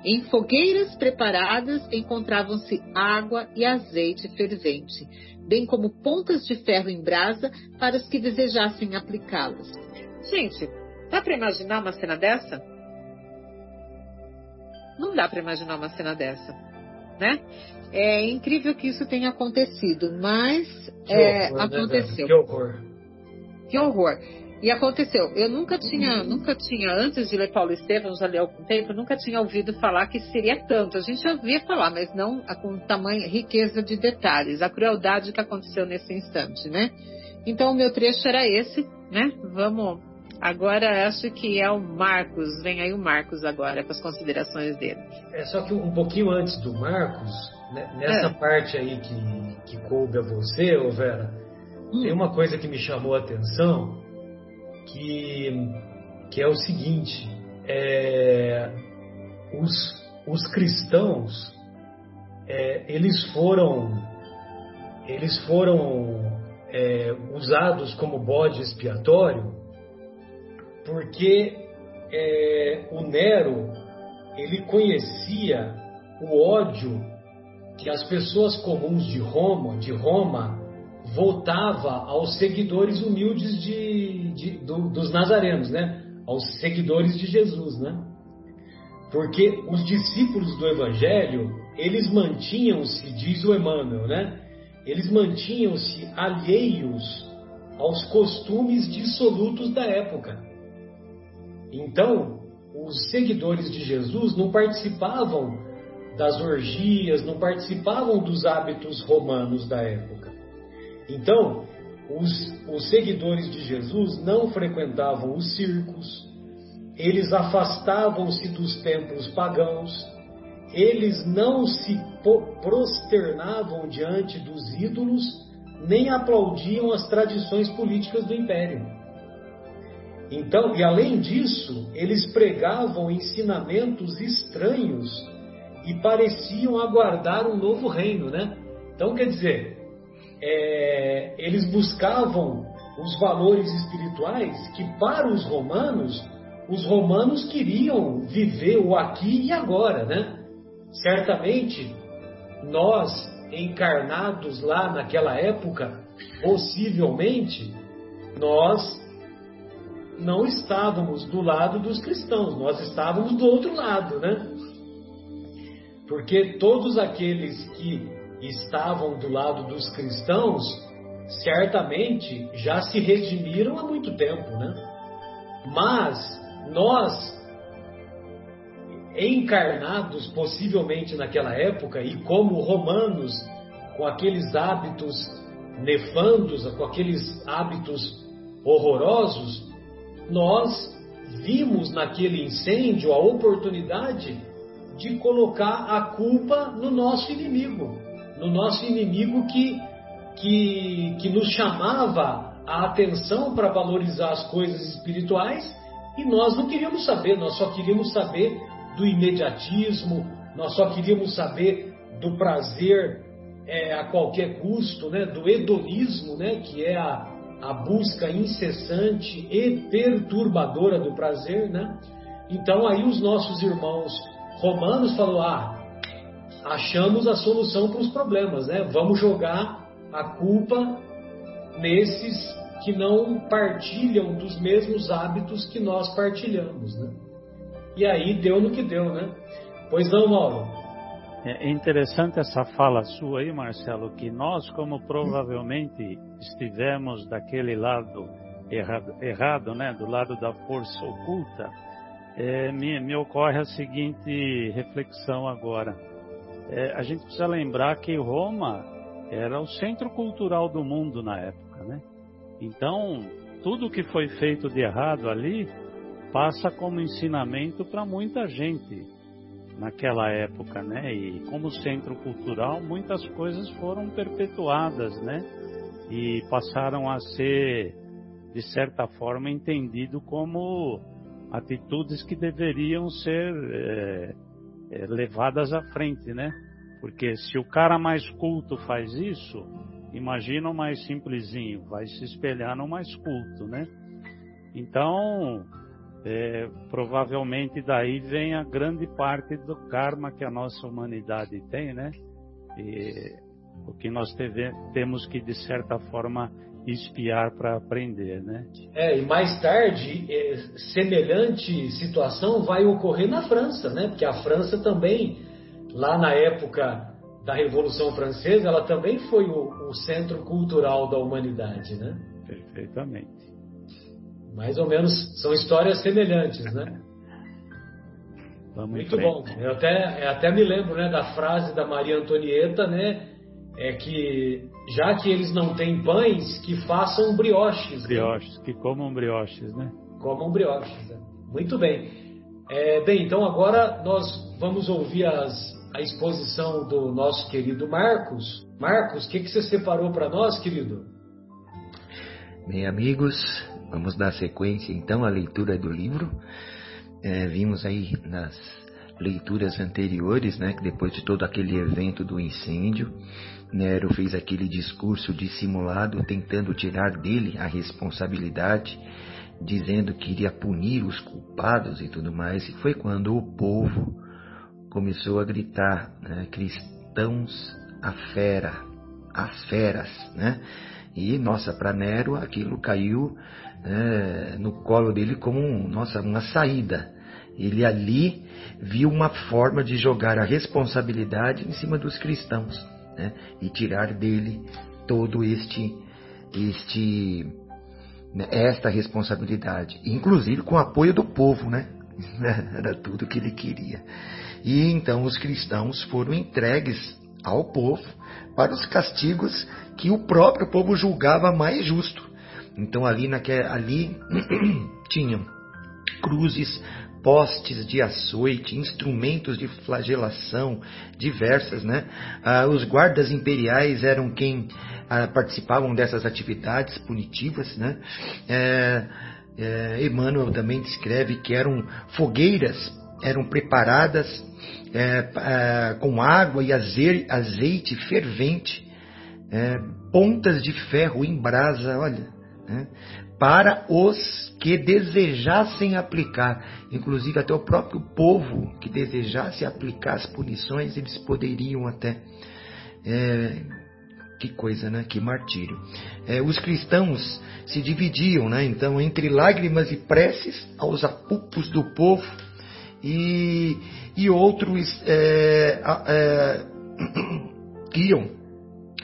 Em fogueiras preparadas encontravam-se água e azeite fervente, bem como pontas de ferro em brasa para os que desejassem aplicá-las. Gente, dá para imaginar uma cena dessa? Não dá para imaginar uma cena dessa, né? É incrível que isso tenha acontecido, mas é, horror, né, aconteceu. Né, que horror. Que horror. E aconteceu. Eu nunca tinha, nunca tinha, antes de ler Paulo Estevam, já li há algum tempo, nunca tinha ouvido falar que seria tanto. A gente ouvia falar, mas não com tamanha riqueza de detalhes, a crueldade que aconteceu nesse instante, né? Então o meu trecho era esse, né? Vamos. Agora acho que é o Marcos. Vem aí o Marcos agora com as considerações dele. É só que um pouquinho antes do Marcos, né, nessa é. parte aí que, que coube a você, ô Vera, hum. tem uma coisa que me chamou a atenção que, que é o seguinte: é, os, os cristãos é, eles foram eles foram é, usados como bode expiatório porque é, o Nero ele conhecia o ódio que as pessoas comuns de Roma, de Roma votava aos seguidores humildes de, de do, dos nazarenos, né? Aos seguidores de Jesus, né? Porque os discípulos do Evangelho, eles mantinham-se, diz o Emmanuel, né? Eles mantinham-se alheios aos costumes dissolutos da época. Então, os seguidores de Jesus não participavam das orgias, não participavam dos hábitos romanos da época. Então, os, os seguidores de Jesus não frequentavam os circos, eles afastavam-se dos templos pagãos, eles não se prosternavam diante dos ídolos, nem aplaudiam as tradições políticas do império. Então, e além disso, eles pregavam ensinamentos estranhos e pareciam aguardar um novo reino, né? Então, quer dizer, é, eles buscavam os valores espirituais que, para os romanos, os romanos queriam viver o aqui e agora, né? Certamente, nós, encarnados lá naquela época, possivelmente, nós não estávamos do lado dos cristãos, nós estávamos do outro lado, né? Porque todos aqueles que estavam do lado dos cristãos, certamente já se redimiram há muito tempo, né? Mas nós, encarnados possivelmente naquela época e como romanos, com aqueles hábitos nefandos, com aqueles hábitos horrorosos, nós vimos naquele incêndio a oportunidade de colocar a culpa no nosso inimigo no nosso inimigo que, que, que nos chamava a atenção para valorizar as coisas espirituais e nós não queríamos saber, nós só queríamos saber do imediatismo, nós só queríamos saber do prazer é, a qualquer custo, né, do hedonismo, né, que é a, a busca incessante e perturbadora do prazer, né? Então aí os nossos irmãos romanos falaram, ah, achamos a solução para os problemas, né? Vamos jogar a culpa nesses que não partilham dos mesmos hábitos que nós partilhamos, né? E aí deu no que deu, né? Pois não, Mauro? É interessante essa fala sua aí, Marcelo, que nós, como provavelmente estivemos daquele lado errado, errado né, do lado da força oculta, é, me, me ocorre a seguinte reflexão agora é, a gente precisa lembrar que Roma era o centro cultural do mundo na época, né? Então, tudo que foi feito de errado ali passa como ensinamento para muita gente naquela época, né? E como centro cultural, muitas coisas foram perpetuadas, né? E passaram a ser, de certa forma, entendido como atitudes que deveriam ser é, é, levadas à frente, né? Porque se o cara mais culto faz isso, imagina o mais simplesinho, vai se espelhar no mais culto, né? Então, é, provavelmente daí vem a grande parte do karma que a nossa humanidade tem, né? E o que nós teve, temos que, de certa forma, espiar para aprender, né? É, e mais tarde, é, semelhante situação vai ocorrer na França, né? Porque a França também, lá na época da Revolução Francesa, ela também foi o, o centro cultural da humanidade, né? Perfeitamente. Mais ou menos, são histórias semelhantes, né? Vamos Muito bom. Eu até, eu até me lembro né, da frase da Maria Antonieta, né? é que já que eles não têm pães, que façam brioches. Né? Brioches, né? que comam brioches, né? Comam brioches. Né? Muito bem. É, bem, então agora nós vamos ouvir as, a exposição do nosso querido Marcos. Marcos, o que, que você separou para nós, querido? Bem, amigos, vamos dar sequência então à leitura do livro. É, vimos aí nas leituras anteriores, né, que depois de todo aquele evento do incêndio, Nero fez aquele discurso dissimulado tentando tirar dele a responsabilidade, dizendo que iria punir os culpados e tudo mais. E foi quando o povo começou a gritar, né, cristãos a fera, as feras, né? E nossa, para Nero aquilo caiu é, no colo dele como nossa, uma saída. Ele ali viu uma forma de jogar a responsabilidade em cima dos cristãos né? e tirar dele todo este, este, né? esta responsabilidade, inclusive com o apoio do povo, né? Era tudo que ele queria. E então os cristãos foram entregues ao povo para os castigos que o próprio povo julgava mais justo. Então ali, naquele, ali tinham cruzes postes de açoite, instrumentos de flagelação diversas, né? Ah, os guardas imperiais eram quem ah, participavam dessas atividades punitivas, né? É, é, Emmanuel também descreve que eram fogueiras, eram preparadas é, é com água e azeite fervente, é, pontas de ferro em brasa, olha, né? para os que desejassem aplicar, inclusive até o próprio povo que desejasse aplicar as punições, eles poderiam até. É, que coisa, né? Que martírio. É, os cristãos se dividiam, né? Então, entre lágrimas e preces aos apupos do povo e, e outros é, é, iam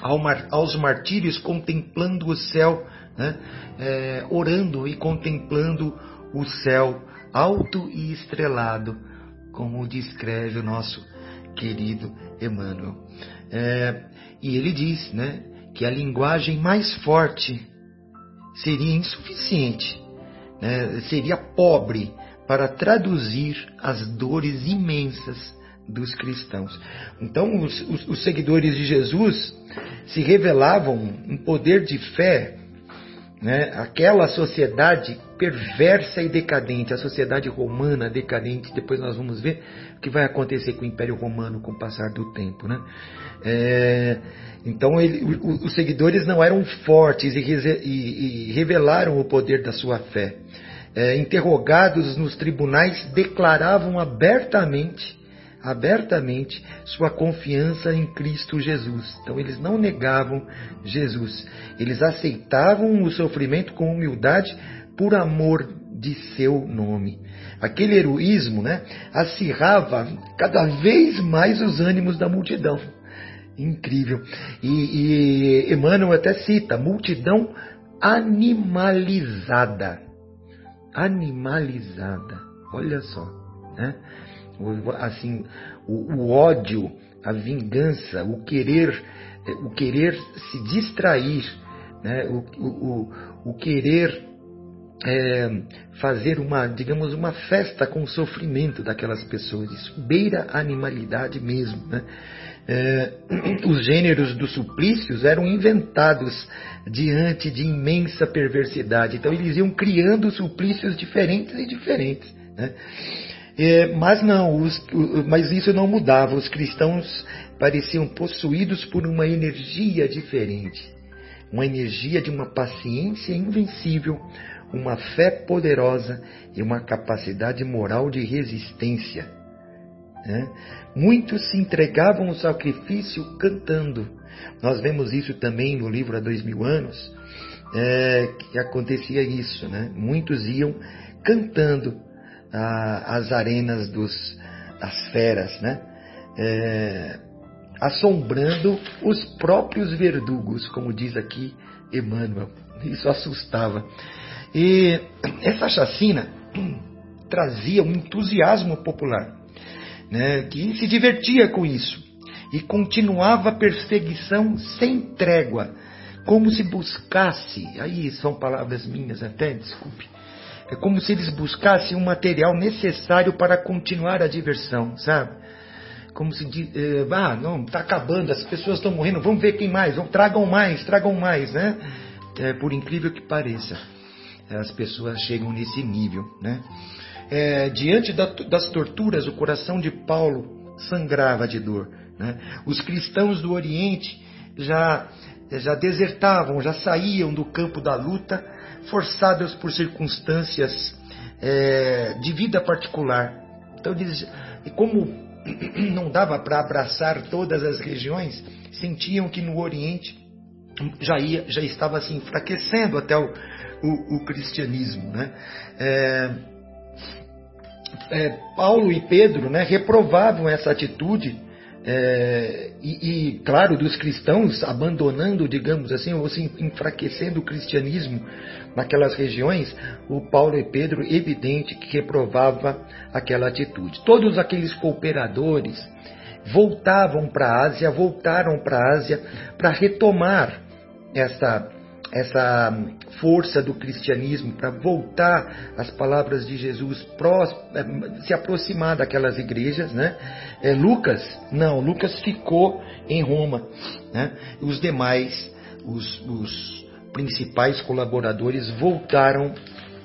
ao mar, aos martírios contemplando o céu né? é, orando e contemplando o céu alto e estrelado, como descreve o nosso querido Emmanuel. É, e ele diz né, que a linguagem mais forte seria insuficiente, né, seria pobre para traduzir as dores imensas dos cristãos. Então, os, os, os seguidores de Jesus se revelavam um poder de fé né, aquela sociedade perversa e decadente, a sociedade romana decadente, depois nós vamos ver o que vai acontecer com o Império Romano com o passar do tempo. Né? É, então ele, os seguidores não eram fortes e, e, e revelaram o poder da sua fé. É, interrogados nos tribunais, declaravam abertamente abertamente sua confiança em Cristo Jesus. Então eles não negavam Jesus, eles aceitavam o sofrimento com humildade por amor de seu nome. Aquele heroísmo né, acirrava cada vez mais os ânimos da multidão. Incrível. E, e Emmanuel até cita: multidão animalizada. Animalizada. Olha só. Né? assim, o, o ódio, a vingança, o querer, o querer se distrair, né? o, o, o querer é, fazer uma, digamos, uma festa com o sofrimento daquelas pessoas. Isso beira a animalidade mesmo. Né? É, os gêneros dos suplícios eram inventados diante de imensa perversidade. Então eles iam criando suplícios diferentes e diferentes. Né? É, mas não, os, mas isso não mudava. Os cristãos pareciam possuídos por uma energia diferente, uma energia de uma paciência invencível, uma fé poderosa e uma capacidade moral de resistência. Né? Muitos se entregavam ao sacrifício cantando. Nós vemos isso também no livro Há Dois Mil Anos, é, que acontecia isso. Né? Muitos iam cantando ah, as arenas dos, das feras, né? É, assombrando os próprios verdugos, como diz aqui Emmanuel. Isso assustava. E essa chacina trazia um entusiasmo popular, né, que se divertia com isso e continuava a perseguição sem trégua, como se buscasse, aí são palavras minhas até, desculpe, é como se eles buscassem um material necessário para continuar a diversão, sabe? Como se diz, eh, ah, não, está acabando, as pessoas estão morrendo, vamos ver quem mais, vamos, tragam mais, tragam mais, né? É, por incrível que pareça as pessoas chegam nesse nível. Né? É, diante da, das torturas, o coração de Paulo sangrava de dor. Né? Os cristãos do Oriente já, já desertavam, já saíam do campo da luta, forçados por circunstâncias é, de vida particular. Então, eles, como não dava para abraçar todas as regiões, sentiam que no Oriente já, ia, já estava se enfraquecendo até o, o, o cristianismo. Né? É, é, Paulo e Pedro né, reprovavam essa atitude é, e, e, claro, dos cristãos abandonando, digamos assim, ou se enfraquecendo o cristianismo naquelas regiões, o Paulo e Pedro, evidente que reprovava aquela atitude. Todos aqueles cooperadores voltavam para a Ásia, voltaram para a Ásia para retomar essa essa força do cristianismo para voltar às palavras de Jesus, eh, se aproximar daquelas igrejas, né? É, Lucas, não, Lucas ficou em Roma, né? Os demais, os, os principais colaboradores voltaram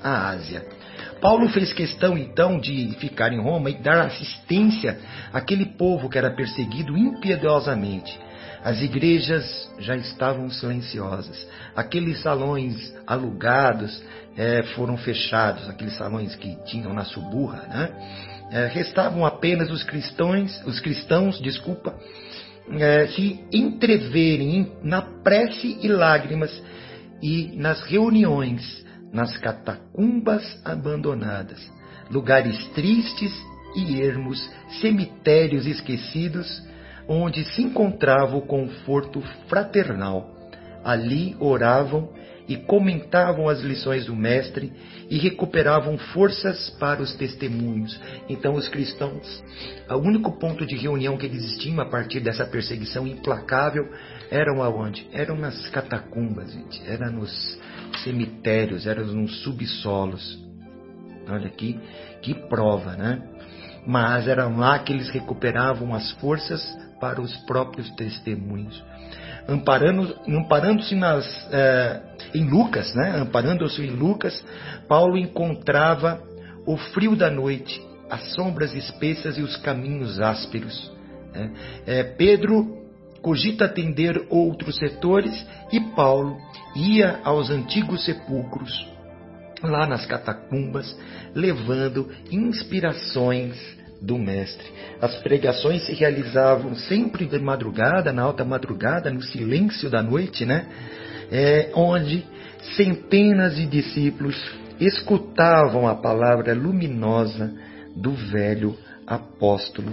à Ásia. Paulo fez questão então de ficar em Roma e dar assistência àquele povo que era perseguido impiedosamente. As igrejas já estavam silenciosas. Aqueles salões alugados é, foram fechados, aqueles salões que tinham na Suburra, né? É, restavam apenas os cristãos, os cristãos, desculpa, é, se entreverem na prece e lágrimas e nas reuniões nas catacumbas abandonadas, lugares tristes e ermos, cemitérios esquecidos onde se encontrava o conforto fraternal. Ali oravam e comentavam as lições do Mestre e recuperavam forças para os testemunhos. Então, os cristãos, o único ponto de reunião que eles tinham a partir dessa perseguição implacável eram aonde? Eram nas catacumbas, gente. Era nos cemitérios, eram nos subsolos. Olha aqui, que prova, né? Mas eram lá que eles recuperavam as forças para os próprios testemunhos. Amparando-se amparando é, em Lucas, né? amparando-se em Lucas, Paulo encontrava o frio da noite, as sombras espessas e os caminhos ásperos. Né? É, Pedro cogita atender outros setores e Paulo ia aos antigos sepulcros, lá nas catacumbas, levando inspirações do Mestre. As pregações se realizavam sempre de madrugada, na alta madrugada, no silêncio da noite, né? É, onde centenas de discípulos escutavam a palavra luminosa do velho apóstolo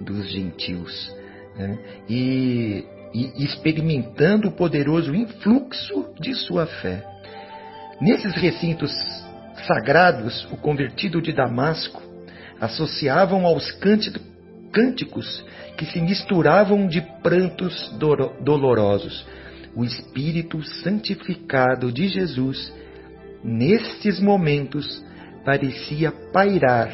dos gentios. Né? E, e experimentando o poderoso influxo de sua fé. Nesses recintos sagrados, o convertido de Damasco associavam aos cânticos que se misturavam de prantos dolorosos. O Espírito santificado de Jesus, nestes momentos, parecia pairar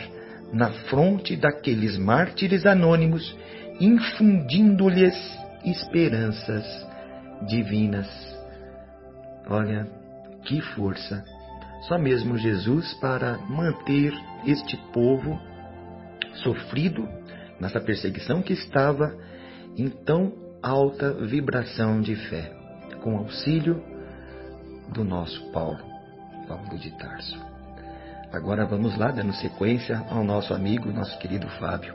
na fronte daqueles mártires anônimos, infundindo-lhes esperanças divinas. Olha, que força! Só mesmo Jesus para manter este povo sofrido, nessa perseguição que estava em tão alta vibração de fé, com auxílio do nosso Paulo, Paulo de Tarso. Agora vamos lá, dando sequência ao nosso amigo, nosso querido Fábio.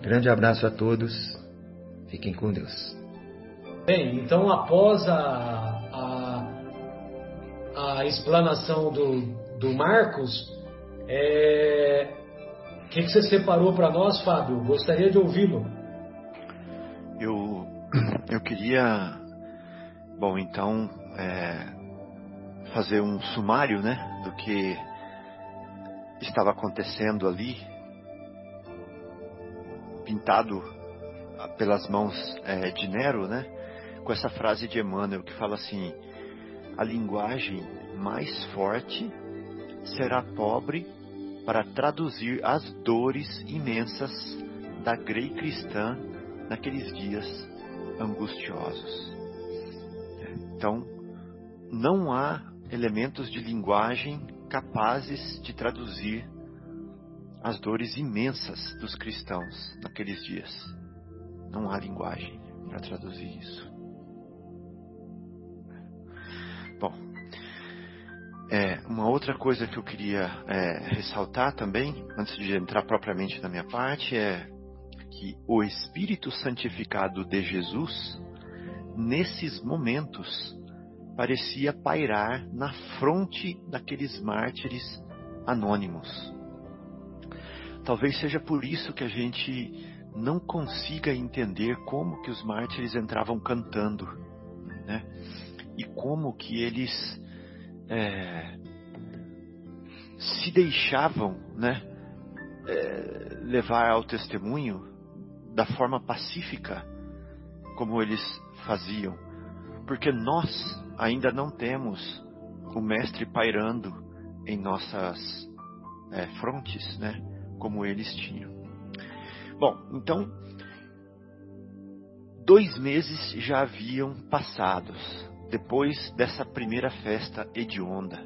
Grande abraço a todos, fiquem com Deus. Bem, então após a, a, a explanação do, do Marcos, é, que, que você separou para nós, Fábio? Gostaria de ouvi-lo. Eu, eu queria, bom, então, é, fazer um sumário, né, do que estava acontecendo ali, pintado pelas mãos é, de Nero, né, com essa frase de Emmanuel que fala assim: a linguagem mais forte será pobre para traduzir as dores imensas da grei cristã naqueles dias angustiosos. Então, não há elementos de linguagem capazes de traduzir as dores imensas dos cristãos naqueles dias. Não há linguagem para traduzir isso. É, uma outra coisa que eu queria é, ressaltar também, antes de entrar propriamente na minha parte, é que o Espírito Santificado de Jesus, nesses momentos, parecia pairar na fronte daqueles mártires anônimos. Talvez seja por isso que a gente não consiga entender como que os mártires entravam cantando, né? e como que eles é, se deixavam né, é, levar ao testemunho da forma pacífica como eles faziam, porque nós ainda não temos o mestre pairando em nossas é, frontes, né, como eles tinham. Bom, então dois meses já haviam passados depois dessa primeira festa hedionda.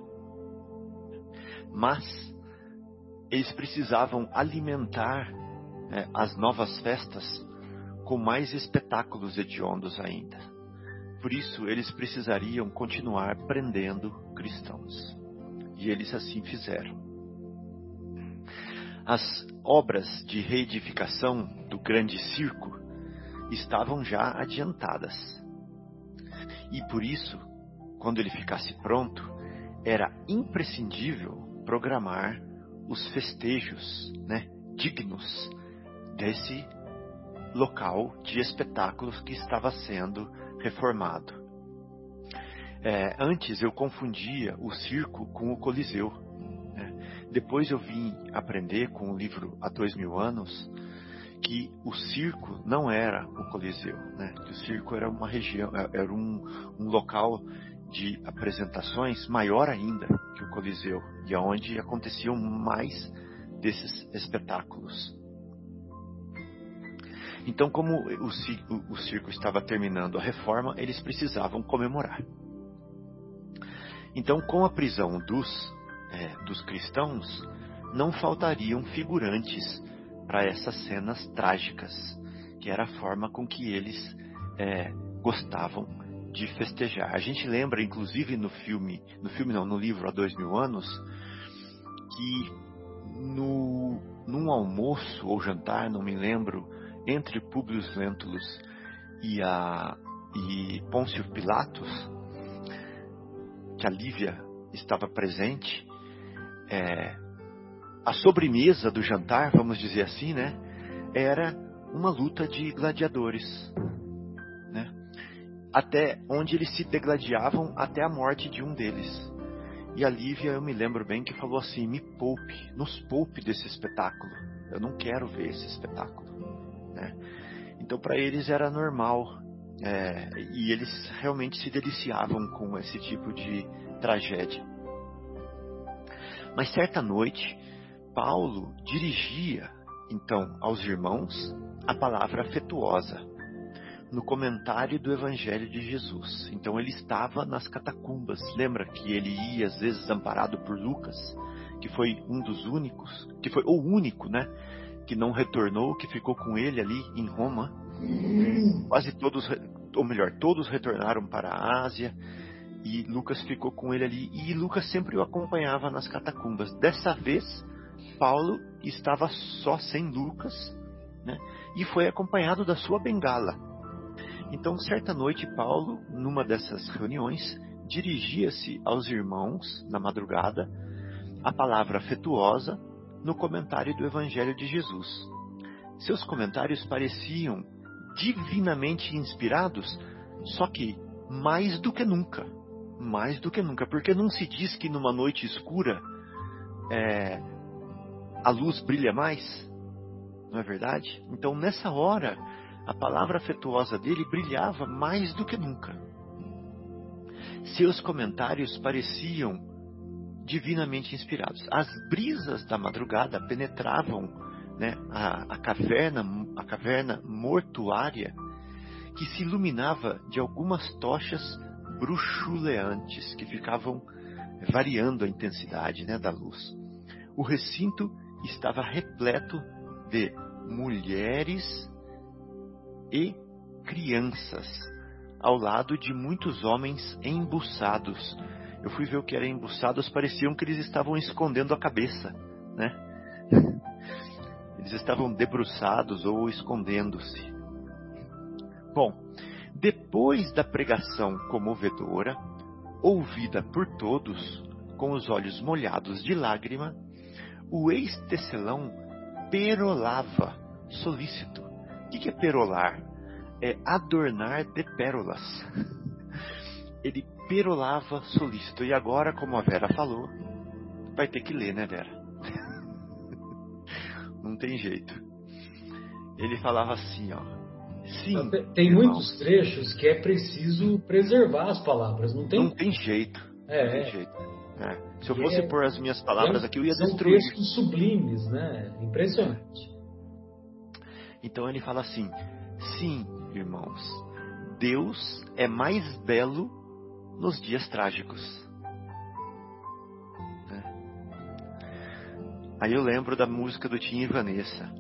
Mas eles precisavam alimentar é, as novas festas com mais espetáculos hediondos ainda. Por isso, eles precisariam continuar prendendo cristãos. E eles assim fizeram. As obras de reedificação do grande circo estavam já adiantadas e por isso, quando ele ficasse pronto, era imprescindível programar os festejos né, dignos desse local de espetáculos que estava sendo reformado. É, antes eu confundia o circo com o Coliseu. Né? Depois eu vim aprender com o livro Há Dois Mil Anos que o circo não era o Coliseu, né? Que o circo era uma região, é, era um, um local de apresentações maior ainda que o Coliseu e aonde aconteciam mais desses espetáculos. Então, como o circo, o circo estava terminando a reforma, eles precisavam comemorar. Então, com a prisão dos, é, dos cristãos, não faltariam figurantes para essas cenas trágicas, que era a forma com que eles é, gostavam de festejar. A gente lembra, inclusive, no filme, no filme não, no livro há dois mil anos, que no, num almoço ou jantar, não me lembro, entre Públio Lentulus e, a, e Pôncio Pilatos, que a Lívia estava presente, é, a sobremesa do jantar, vamos dizer assim, né, era uma luta de gladiadores, né, até onde eles se degladiavam até a morte de um deles. E a Lívia, eu me lembro bem que falou assim: me poupe, nos poupe desse espetáculo. Eu não quero ver esse espetáculo. Né? Então, para eles era normal. É, e eles realmente se deliciavam com esse tipo de tragédia. Mas certa noite, Paulo dirigia, então, aos irmãos a palavra afetuosa no comentário do Evangelho de Jesus. Então ele estava nas catacumbas. Lembra que ele ia às vezes amparado por Lucas, que foi um dos únicos, que foi o único, né, que não retornou, que ficou com ele ali em Roma. Quase todos, ou melhor, todos retornaram para a Ásia e Lucas ficou com ele ali. E Lucas sempre o acompanhava nas catacumbas. Dessa vez, Paulo estava só sem Lucas né? e foi acompanhado da sua bengala. Então, certa noite, Paulo, numa dessas reuniões, dirigia-se aos irmãos na madrugada a palavra afetuosa no comentário do Evangelho de Jesus. Seus comentários pareciam divinamente inspirados, só que mais do que nunca, mais do que nunca, porque não se diz que numa noite escura é, a luz brilha mais, não é verdade? Então nessa hora a palavra afetuosa dele brilhava mais do que nunca. Seus comentários pareciam divinamente inspirados. As brisas da madrugada penetravam né, a, a, caverna, a caverna mortuária que se iluminava de algumas tochas bruxuleantes que ficavam variando a intensidade né, da luz. O recinto estava repleto de mulheres e crianças, ao lado de muitos homens embuçados eu fui ver o que era embuçados, pareciam que eles estavam escondendo a cabeça, né? Eles estavam debruçados ou escondendo-se. Bom, depois da pregação comovedora, ouvida por todos, com os olhos molhados de lágrima, o ex-tecelão perolava, solícito. O que é perolar? É adornar de pérolas. Ele perolava solícito. E agora, como a Vera falou, vai ter que ler, né, Vera? Não tem jeito. Ele falava assim, ó. Sim. Tem irmãos, muitos trechos que é preciso preservar as palavras, não tem? Não tem jeito. É. Não tem é. jeito. É. Se eu fosse é, pôr as minhas palavras é, aqui, eu ia são destruir. São textos sublimes, né? Impressionante. Então ele fala assim: sim, irmãos, Deus é mais belo nos dias trágicos. É. Aí eu lembro da música do Tim e Vanessa.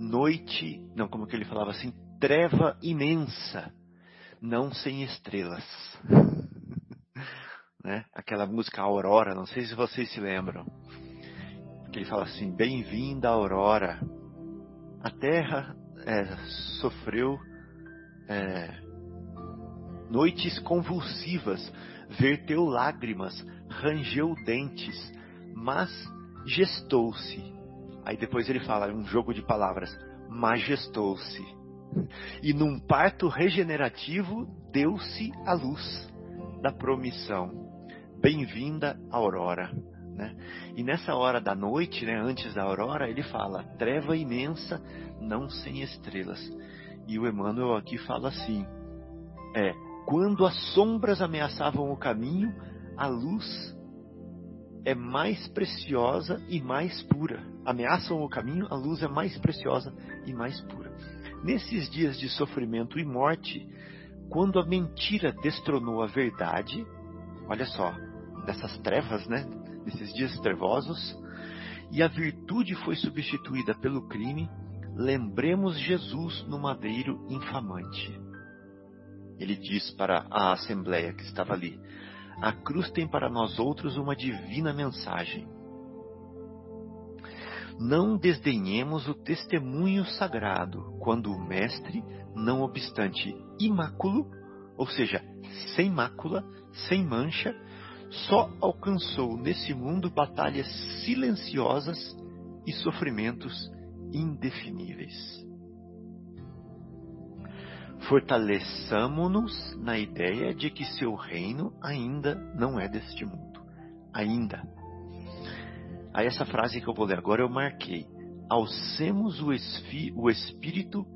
Noite, não, como que ele falava assim? Treva imensa, não sem estrelas. né? Aquela música Aurora, não sei se vocês se lembram. Que ele fala assim: Bem-vinda, Aurora. A terra é, sofreu é, noites convulsivas, verteu lágrimas, rangeu dentes, mas gestou-se. Aí depois ele fala um jogo de palavras, majestou-se. E num parto regenerativo deu-se a luz da promissão. Bem-vinda, aurora. Né? E nessa hora da noite, né, antes da aurora, ele fala: treva imensa, não sem estrelas. E o Emmanuel aqui fala assim: é quando as sombras ameaçavam o caminho, a luz é mais preciosa e mais pura. Ameaçam o caminho, a luz é mais preciosa e mais pura. Nesses dias de sofrimento e morte, quando a mentira destronou a verdade, olha só, dessas trevas, né? Nesses dias trevosos, e a virtude foi substituída pelo crime, lembremos Jesus no madeiro infamante. Ele diz para a assembleia que estava ali: A cruz tem para nós outros uma divina mensagem. Não desdenhemos o testemunho sagrado quando o Mestre, não obstante imáculo, ou seja, sem mácula, sem mancha, só alcançou nesse mundo batalhas silenciosas e sofrimentos indefiníveis fortaleçamo-nos na ideia de que seu reino ainda não é deste mundo. Ainda. Aí essa frase que eu vou ler agora eu marquei. Alcemos o, esfi, o espírito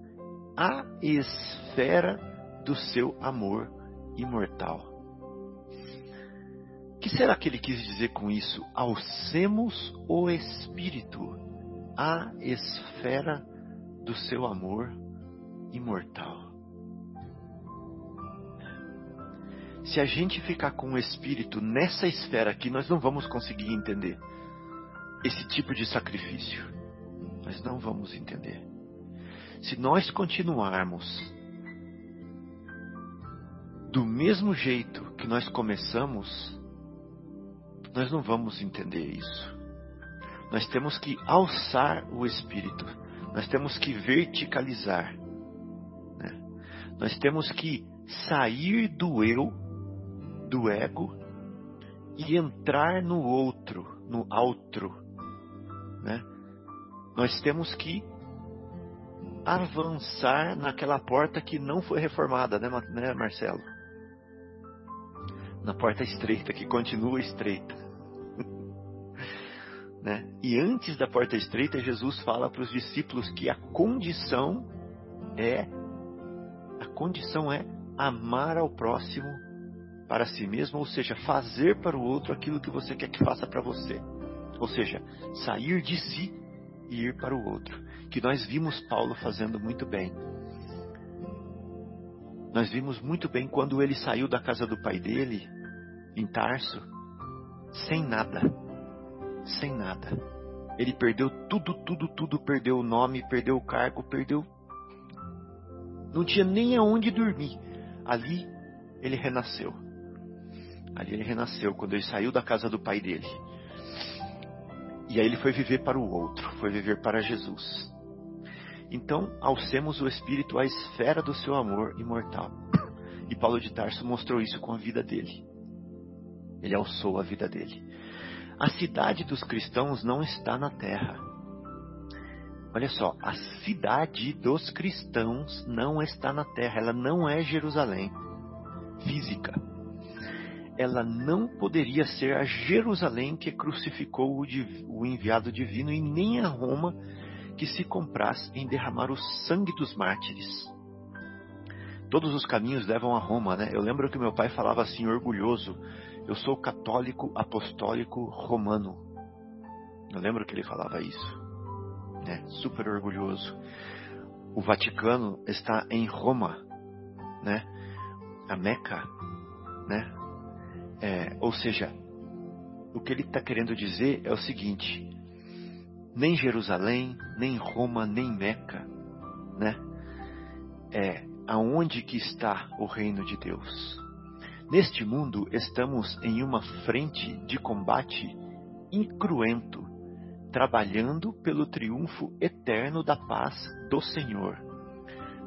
à esfera do seu amor imortal. Que será que ele quis dizer com isso? Alcemos o espírito à esfera do seu amor imortal. Se a gente ficar com o espírito nessa esfera aqui, nós não vamos conseguir entender esse tipo de sacrifício. Nós não vamos entender. Se nós continuarmos do mesmo jeito que nós começamos, nós não vamos entender isso. Nós temos que alçar o espírito, nós temos que verticalizar, né? nós temos que sair do eu, do ego e entrar no outro, no outro, né? Nós temos que avançar naquela porta que não foi reformada, né, né Marcelo? Na porta estreita, que continua estreita. Né? E antes da porta estreita, Jesus fala para os discípulos que a condição é a condição é amar ao próximo para si mesmo, ou seja, fazer para o outro aquilo que você quer que faça para você. Ou seja, sair de si e ir para o outro. Que nós vimos Paulo fazendo muito bem. Nós vimos muito bem quando ele saiu da casa do pai dele, em Tarso, sem nada. Sem nada. Ele perdeu tudo, tudo, tudo. Perdeu o nome, perdeu o cargo, perdeu. Não tinha nem aonde dormir. Ali ele renasceu. Ali ele renasceu quando ele saiu da casa do pai dele. E aí ele foi viver para o outro, foi viver para Jesus. Então, alcemos o espírito à esfera do seu amor imortal. E Paulo de Tarso mostrou isso com a vida dele. Ele alçou a vida dele. A cidade dos cristãos não está na terra. Olha só, a cidade dos cristãos não está na terra, ela não é Jerusalém física. Ela não poderia ser a Jerusalém que crucificou o, o enviado divino e nem a Roma que se compraz em derramar o sangue dos mártires. Todos os caminhos levam a Roma, né? Eu lembro que meu pai falava assim, orgulhoso: Eu sou católico apostólico romano. Eu lembro que ele falava isso né? super orgulhoso. O Vaticano está em Roma, né? A Meca, né? É, ou seja, o que ele está querendo dizer é o seguinte: nem Jerusalém, nem Roma, nem Meca, né? É aonde que está o reino de Deus. Neste mundo estamos em uma frente de combate incruento trabalhando pelo triunfo eterno da paz do Senhor.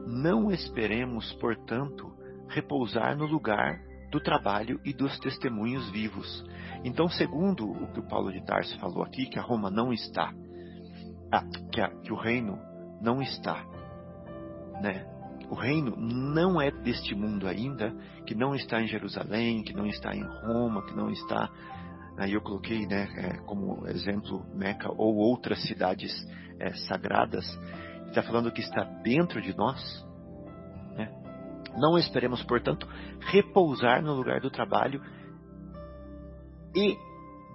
Não esperemos, portanto, repousar no lugar do trabalho e dos testemunhos vivos. Então, segundo o que o Paulo de Tarso falou aqui, que a Roma não está, ah, que, a, que o reino não está, né? O reino não é deste mundo ainda, que não está em Jerusalém, que não está em Roma, que não está Aí eu coloquei né, é, como exemplo Meca ou outras cidades é, sagradas. Está falando que está dentro de nós. Né? Não esperemos, portanto, repousar no lugar do trabalho e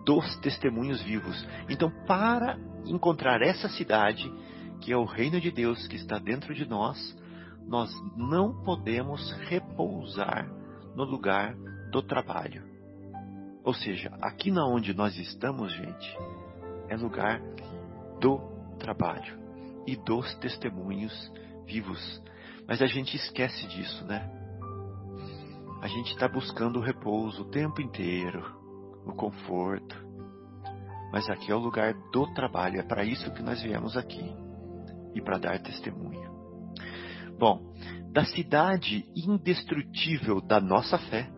dos testemunhos vivos. Então, para encontrar essa cidade, que é o reino de Deus que está dentro de nós, nós não podemos repousar no lugar do trabalho. Ou seja, aqui na onde nós estamos, gente, é lugar do trabalho e dos testemunhos vivos. Mas a gente esquece disso, né? A gente está buscando o repouso o tempo inteiro, o conforto. Mas aqui é o lugar do trabalho, é para isso que nós viemos aqui e para dar testemunho. Bom, da cidade indestrutível da nossa fé,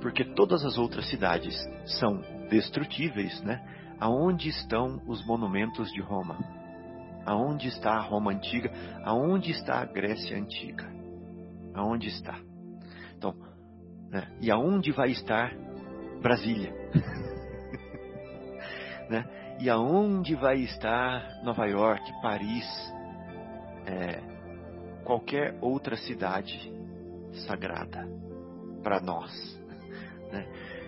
porque todas as outras cidades são destrutíveis, né? Aonde estão os monumentos de Roma? Aonde está a Roma antiga? Aonde está a Grécia antiga? Aonde está? Então, né? e aonde vai estar Brasília? né? E aonde vai estar Nova York, Paris, é, qualquer outra cidade sagrada para nós? Né?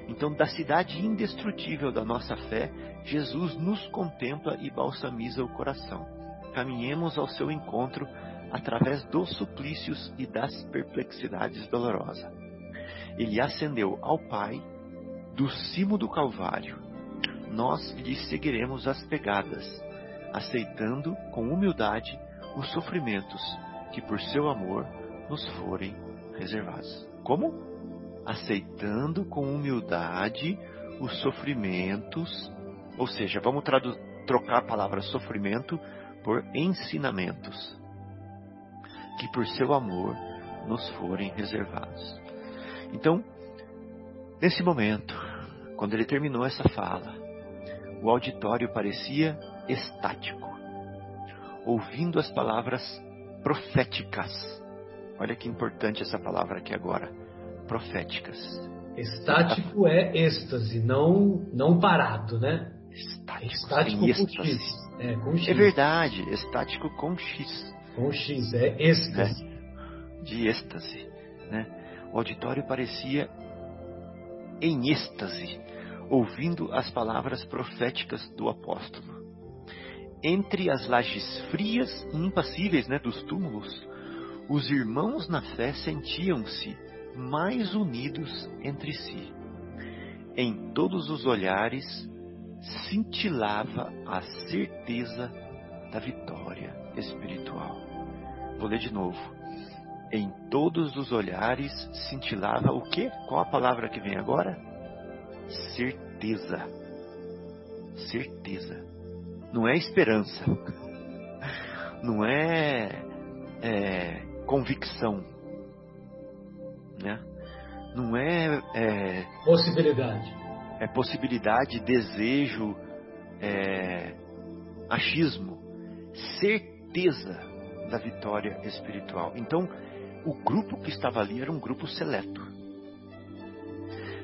Então, da cidade indestrutível da nossa fé, Jesus nos contempla e balsamiza o coração. Caminhemos ao seu encontro através dos suplícios e das perplexidades dolorosas. Ele ascendeu ao Pai do cimo do Calvário. Nós lhe seguiremos as pegadas, aceitando com humildade os sofrimentos que por seu amor nos forem reservados. Como? Aceitando com humildade os sofrimentos, ou seja, vamos trocar a palavra sofrimento por ensinamentos que por seu amor nos forem reservados. Então, nesse momento, quando ele terminou essa fala, o auditório parecia estático, ouvindo as palavras proféticas. Olha que importante essa palavra aqui agora, proféticas. Estático é êxtase, não não parado, né? Estático, estático com X. É, com X. É verdade, estático com X. Com X, é êxtase. É, de êxtase. Né? O auditório parecia em êxtase, ouvindo as palavras proféticas do apóstolo. Entre as lajes frias e impassíveis né, dos túmulos, os irmãos na fé sentiam-se mais unidos entre si. Em todos os olhares cintilava a certeza da vitória espiritual. Vou ler de novo. Em todos os olhares cintilava o quê? Qual a palavra que vem agora? Certeza. Certeza. Não é esperança. Não é, é convicção. Né? Não é, é possibilidade. É possibilidade, desejo, é, achismo, certeza da vitória espiritual. Então, o grupo que estava ali era um grupo seleto.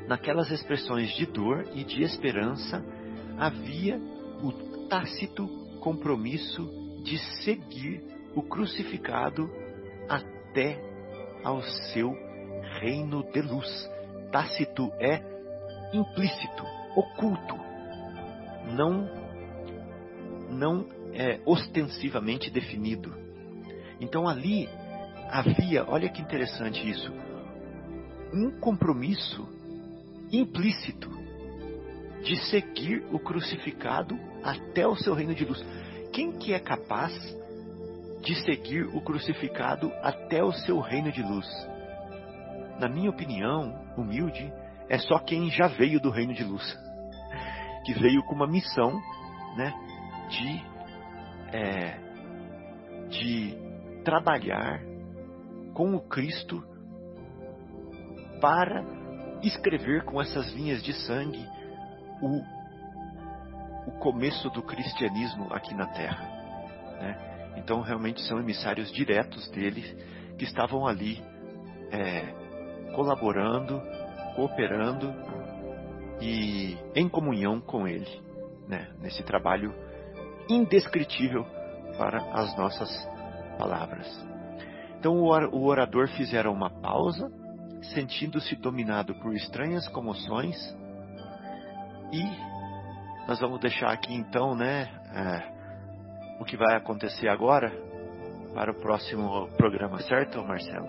Naquelas expressões de dor e de esperança havia o tácito compromisso de seguir o crucificado até ao seu reino de luz. Tácito é implícito, oculto, não não é ostensivamente definido. Então ali havia, olha que interessante isso, um compromisso implícito de seguir o crucificado até o seu reino de luz. Quem que é capaz de seguir o crucificado até o seu reino de luz? Na minha opinião, humilde, é só quem já veio do reino de luz, que veio com uma missão, né, de é, de trabalhar com o Cristo para escrever com essas linhas de sangue o, o começo do cristianismo aqui na Terra. Né? Então, realmente são emissários diretos dele que estavam ali é, colaborando, cooperando e em comunhão com ele, né? nesse trabalho indescritível para as nossas palavras. Então o orador fizera uma pausa, sentindo-se dominado por estranhas comoções, e nós vamos deixar aqui então, né, é, o que vai acontecer agora para o próximo programa, certo, Marcelo?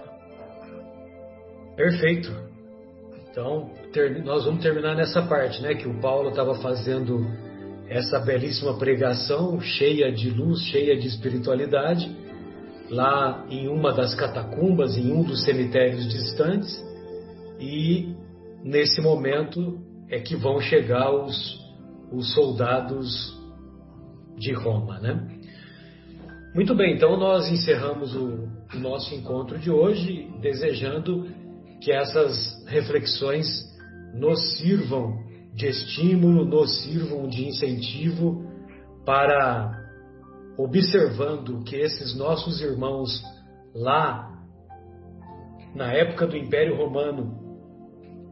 Perfeito. Então, ter, nós vamos terminar nessa parte, né, que o Paulo estava fazendo essa belíssima pregação cheia de luz, cheia de espiritualidade, lá em uma das catacumbas, em um dos cemitérios distantes, e nesse momento é que vão chegar os, os soldados de Roma, né? Muito bem, então nós encerramos o, o nosso encontro de hoje, desejando que essas reflexões nos sirvam de estímulo, nos sirvam de incentivo para, observando que esses nossos irmãos lá, na época do Império Romano,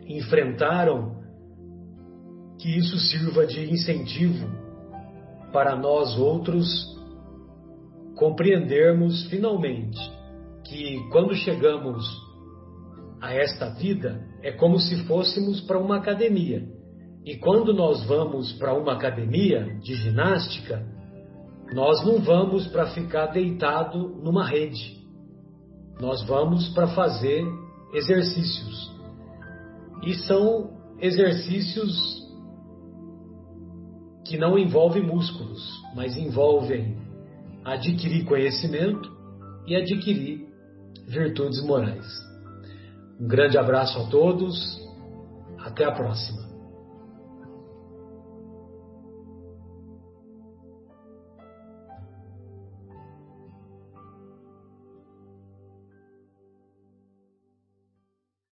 enfrentaram, que isso sirva de incentivo para nós outros compreendermos finalmente que quando chegamos a esta vida é como se fôssemos para uma academia e quando nós vamos para uma academia de ginástica, nós não vamos para ficar deitado numa rede. Nós vamos para fazer exercícios. E são exercícios que não envolve músculos, mas envolvem adquirir conhecimento e adquirir virtudes morais. Um grande abraço a todos, até a próxima.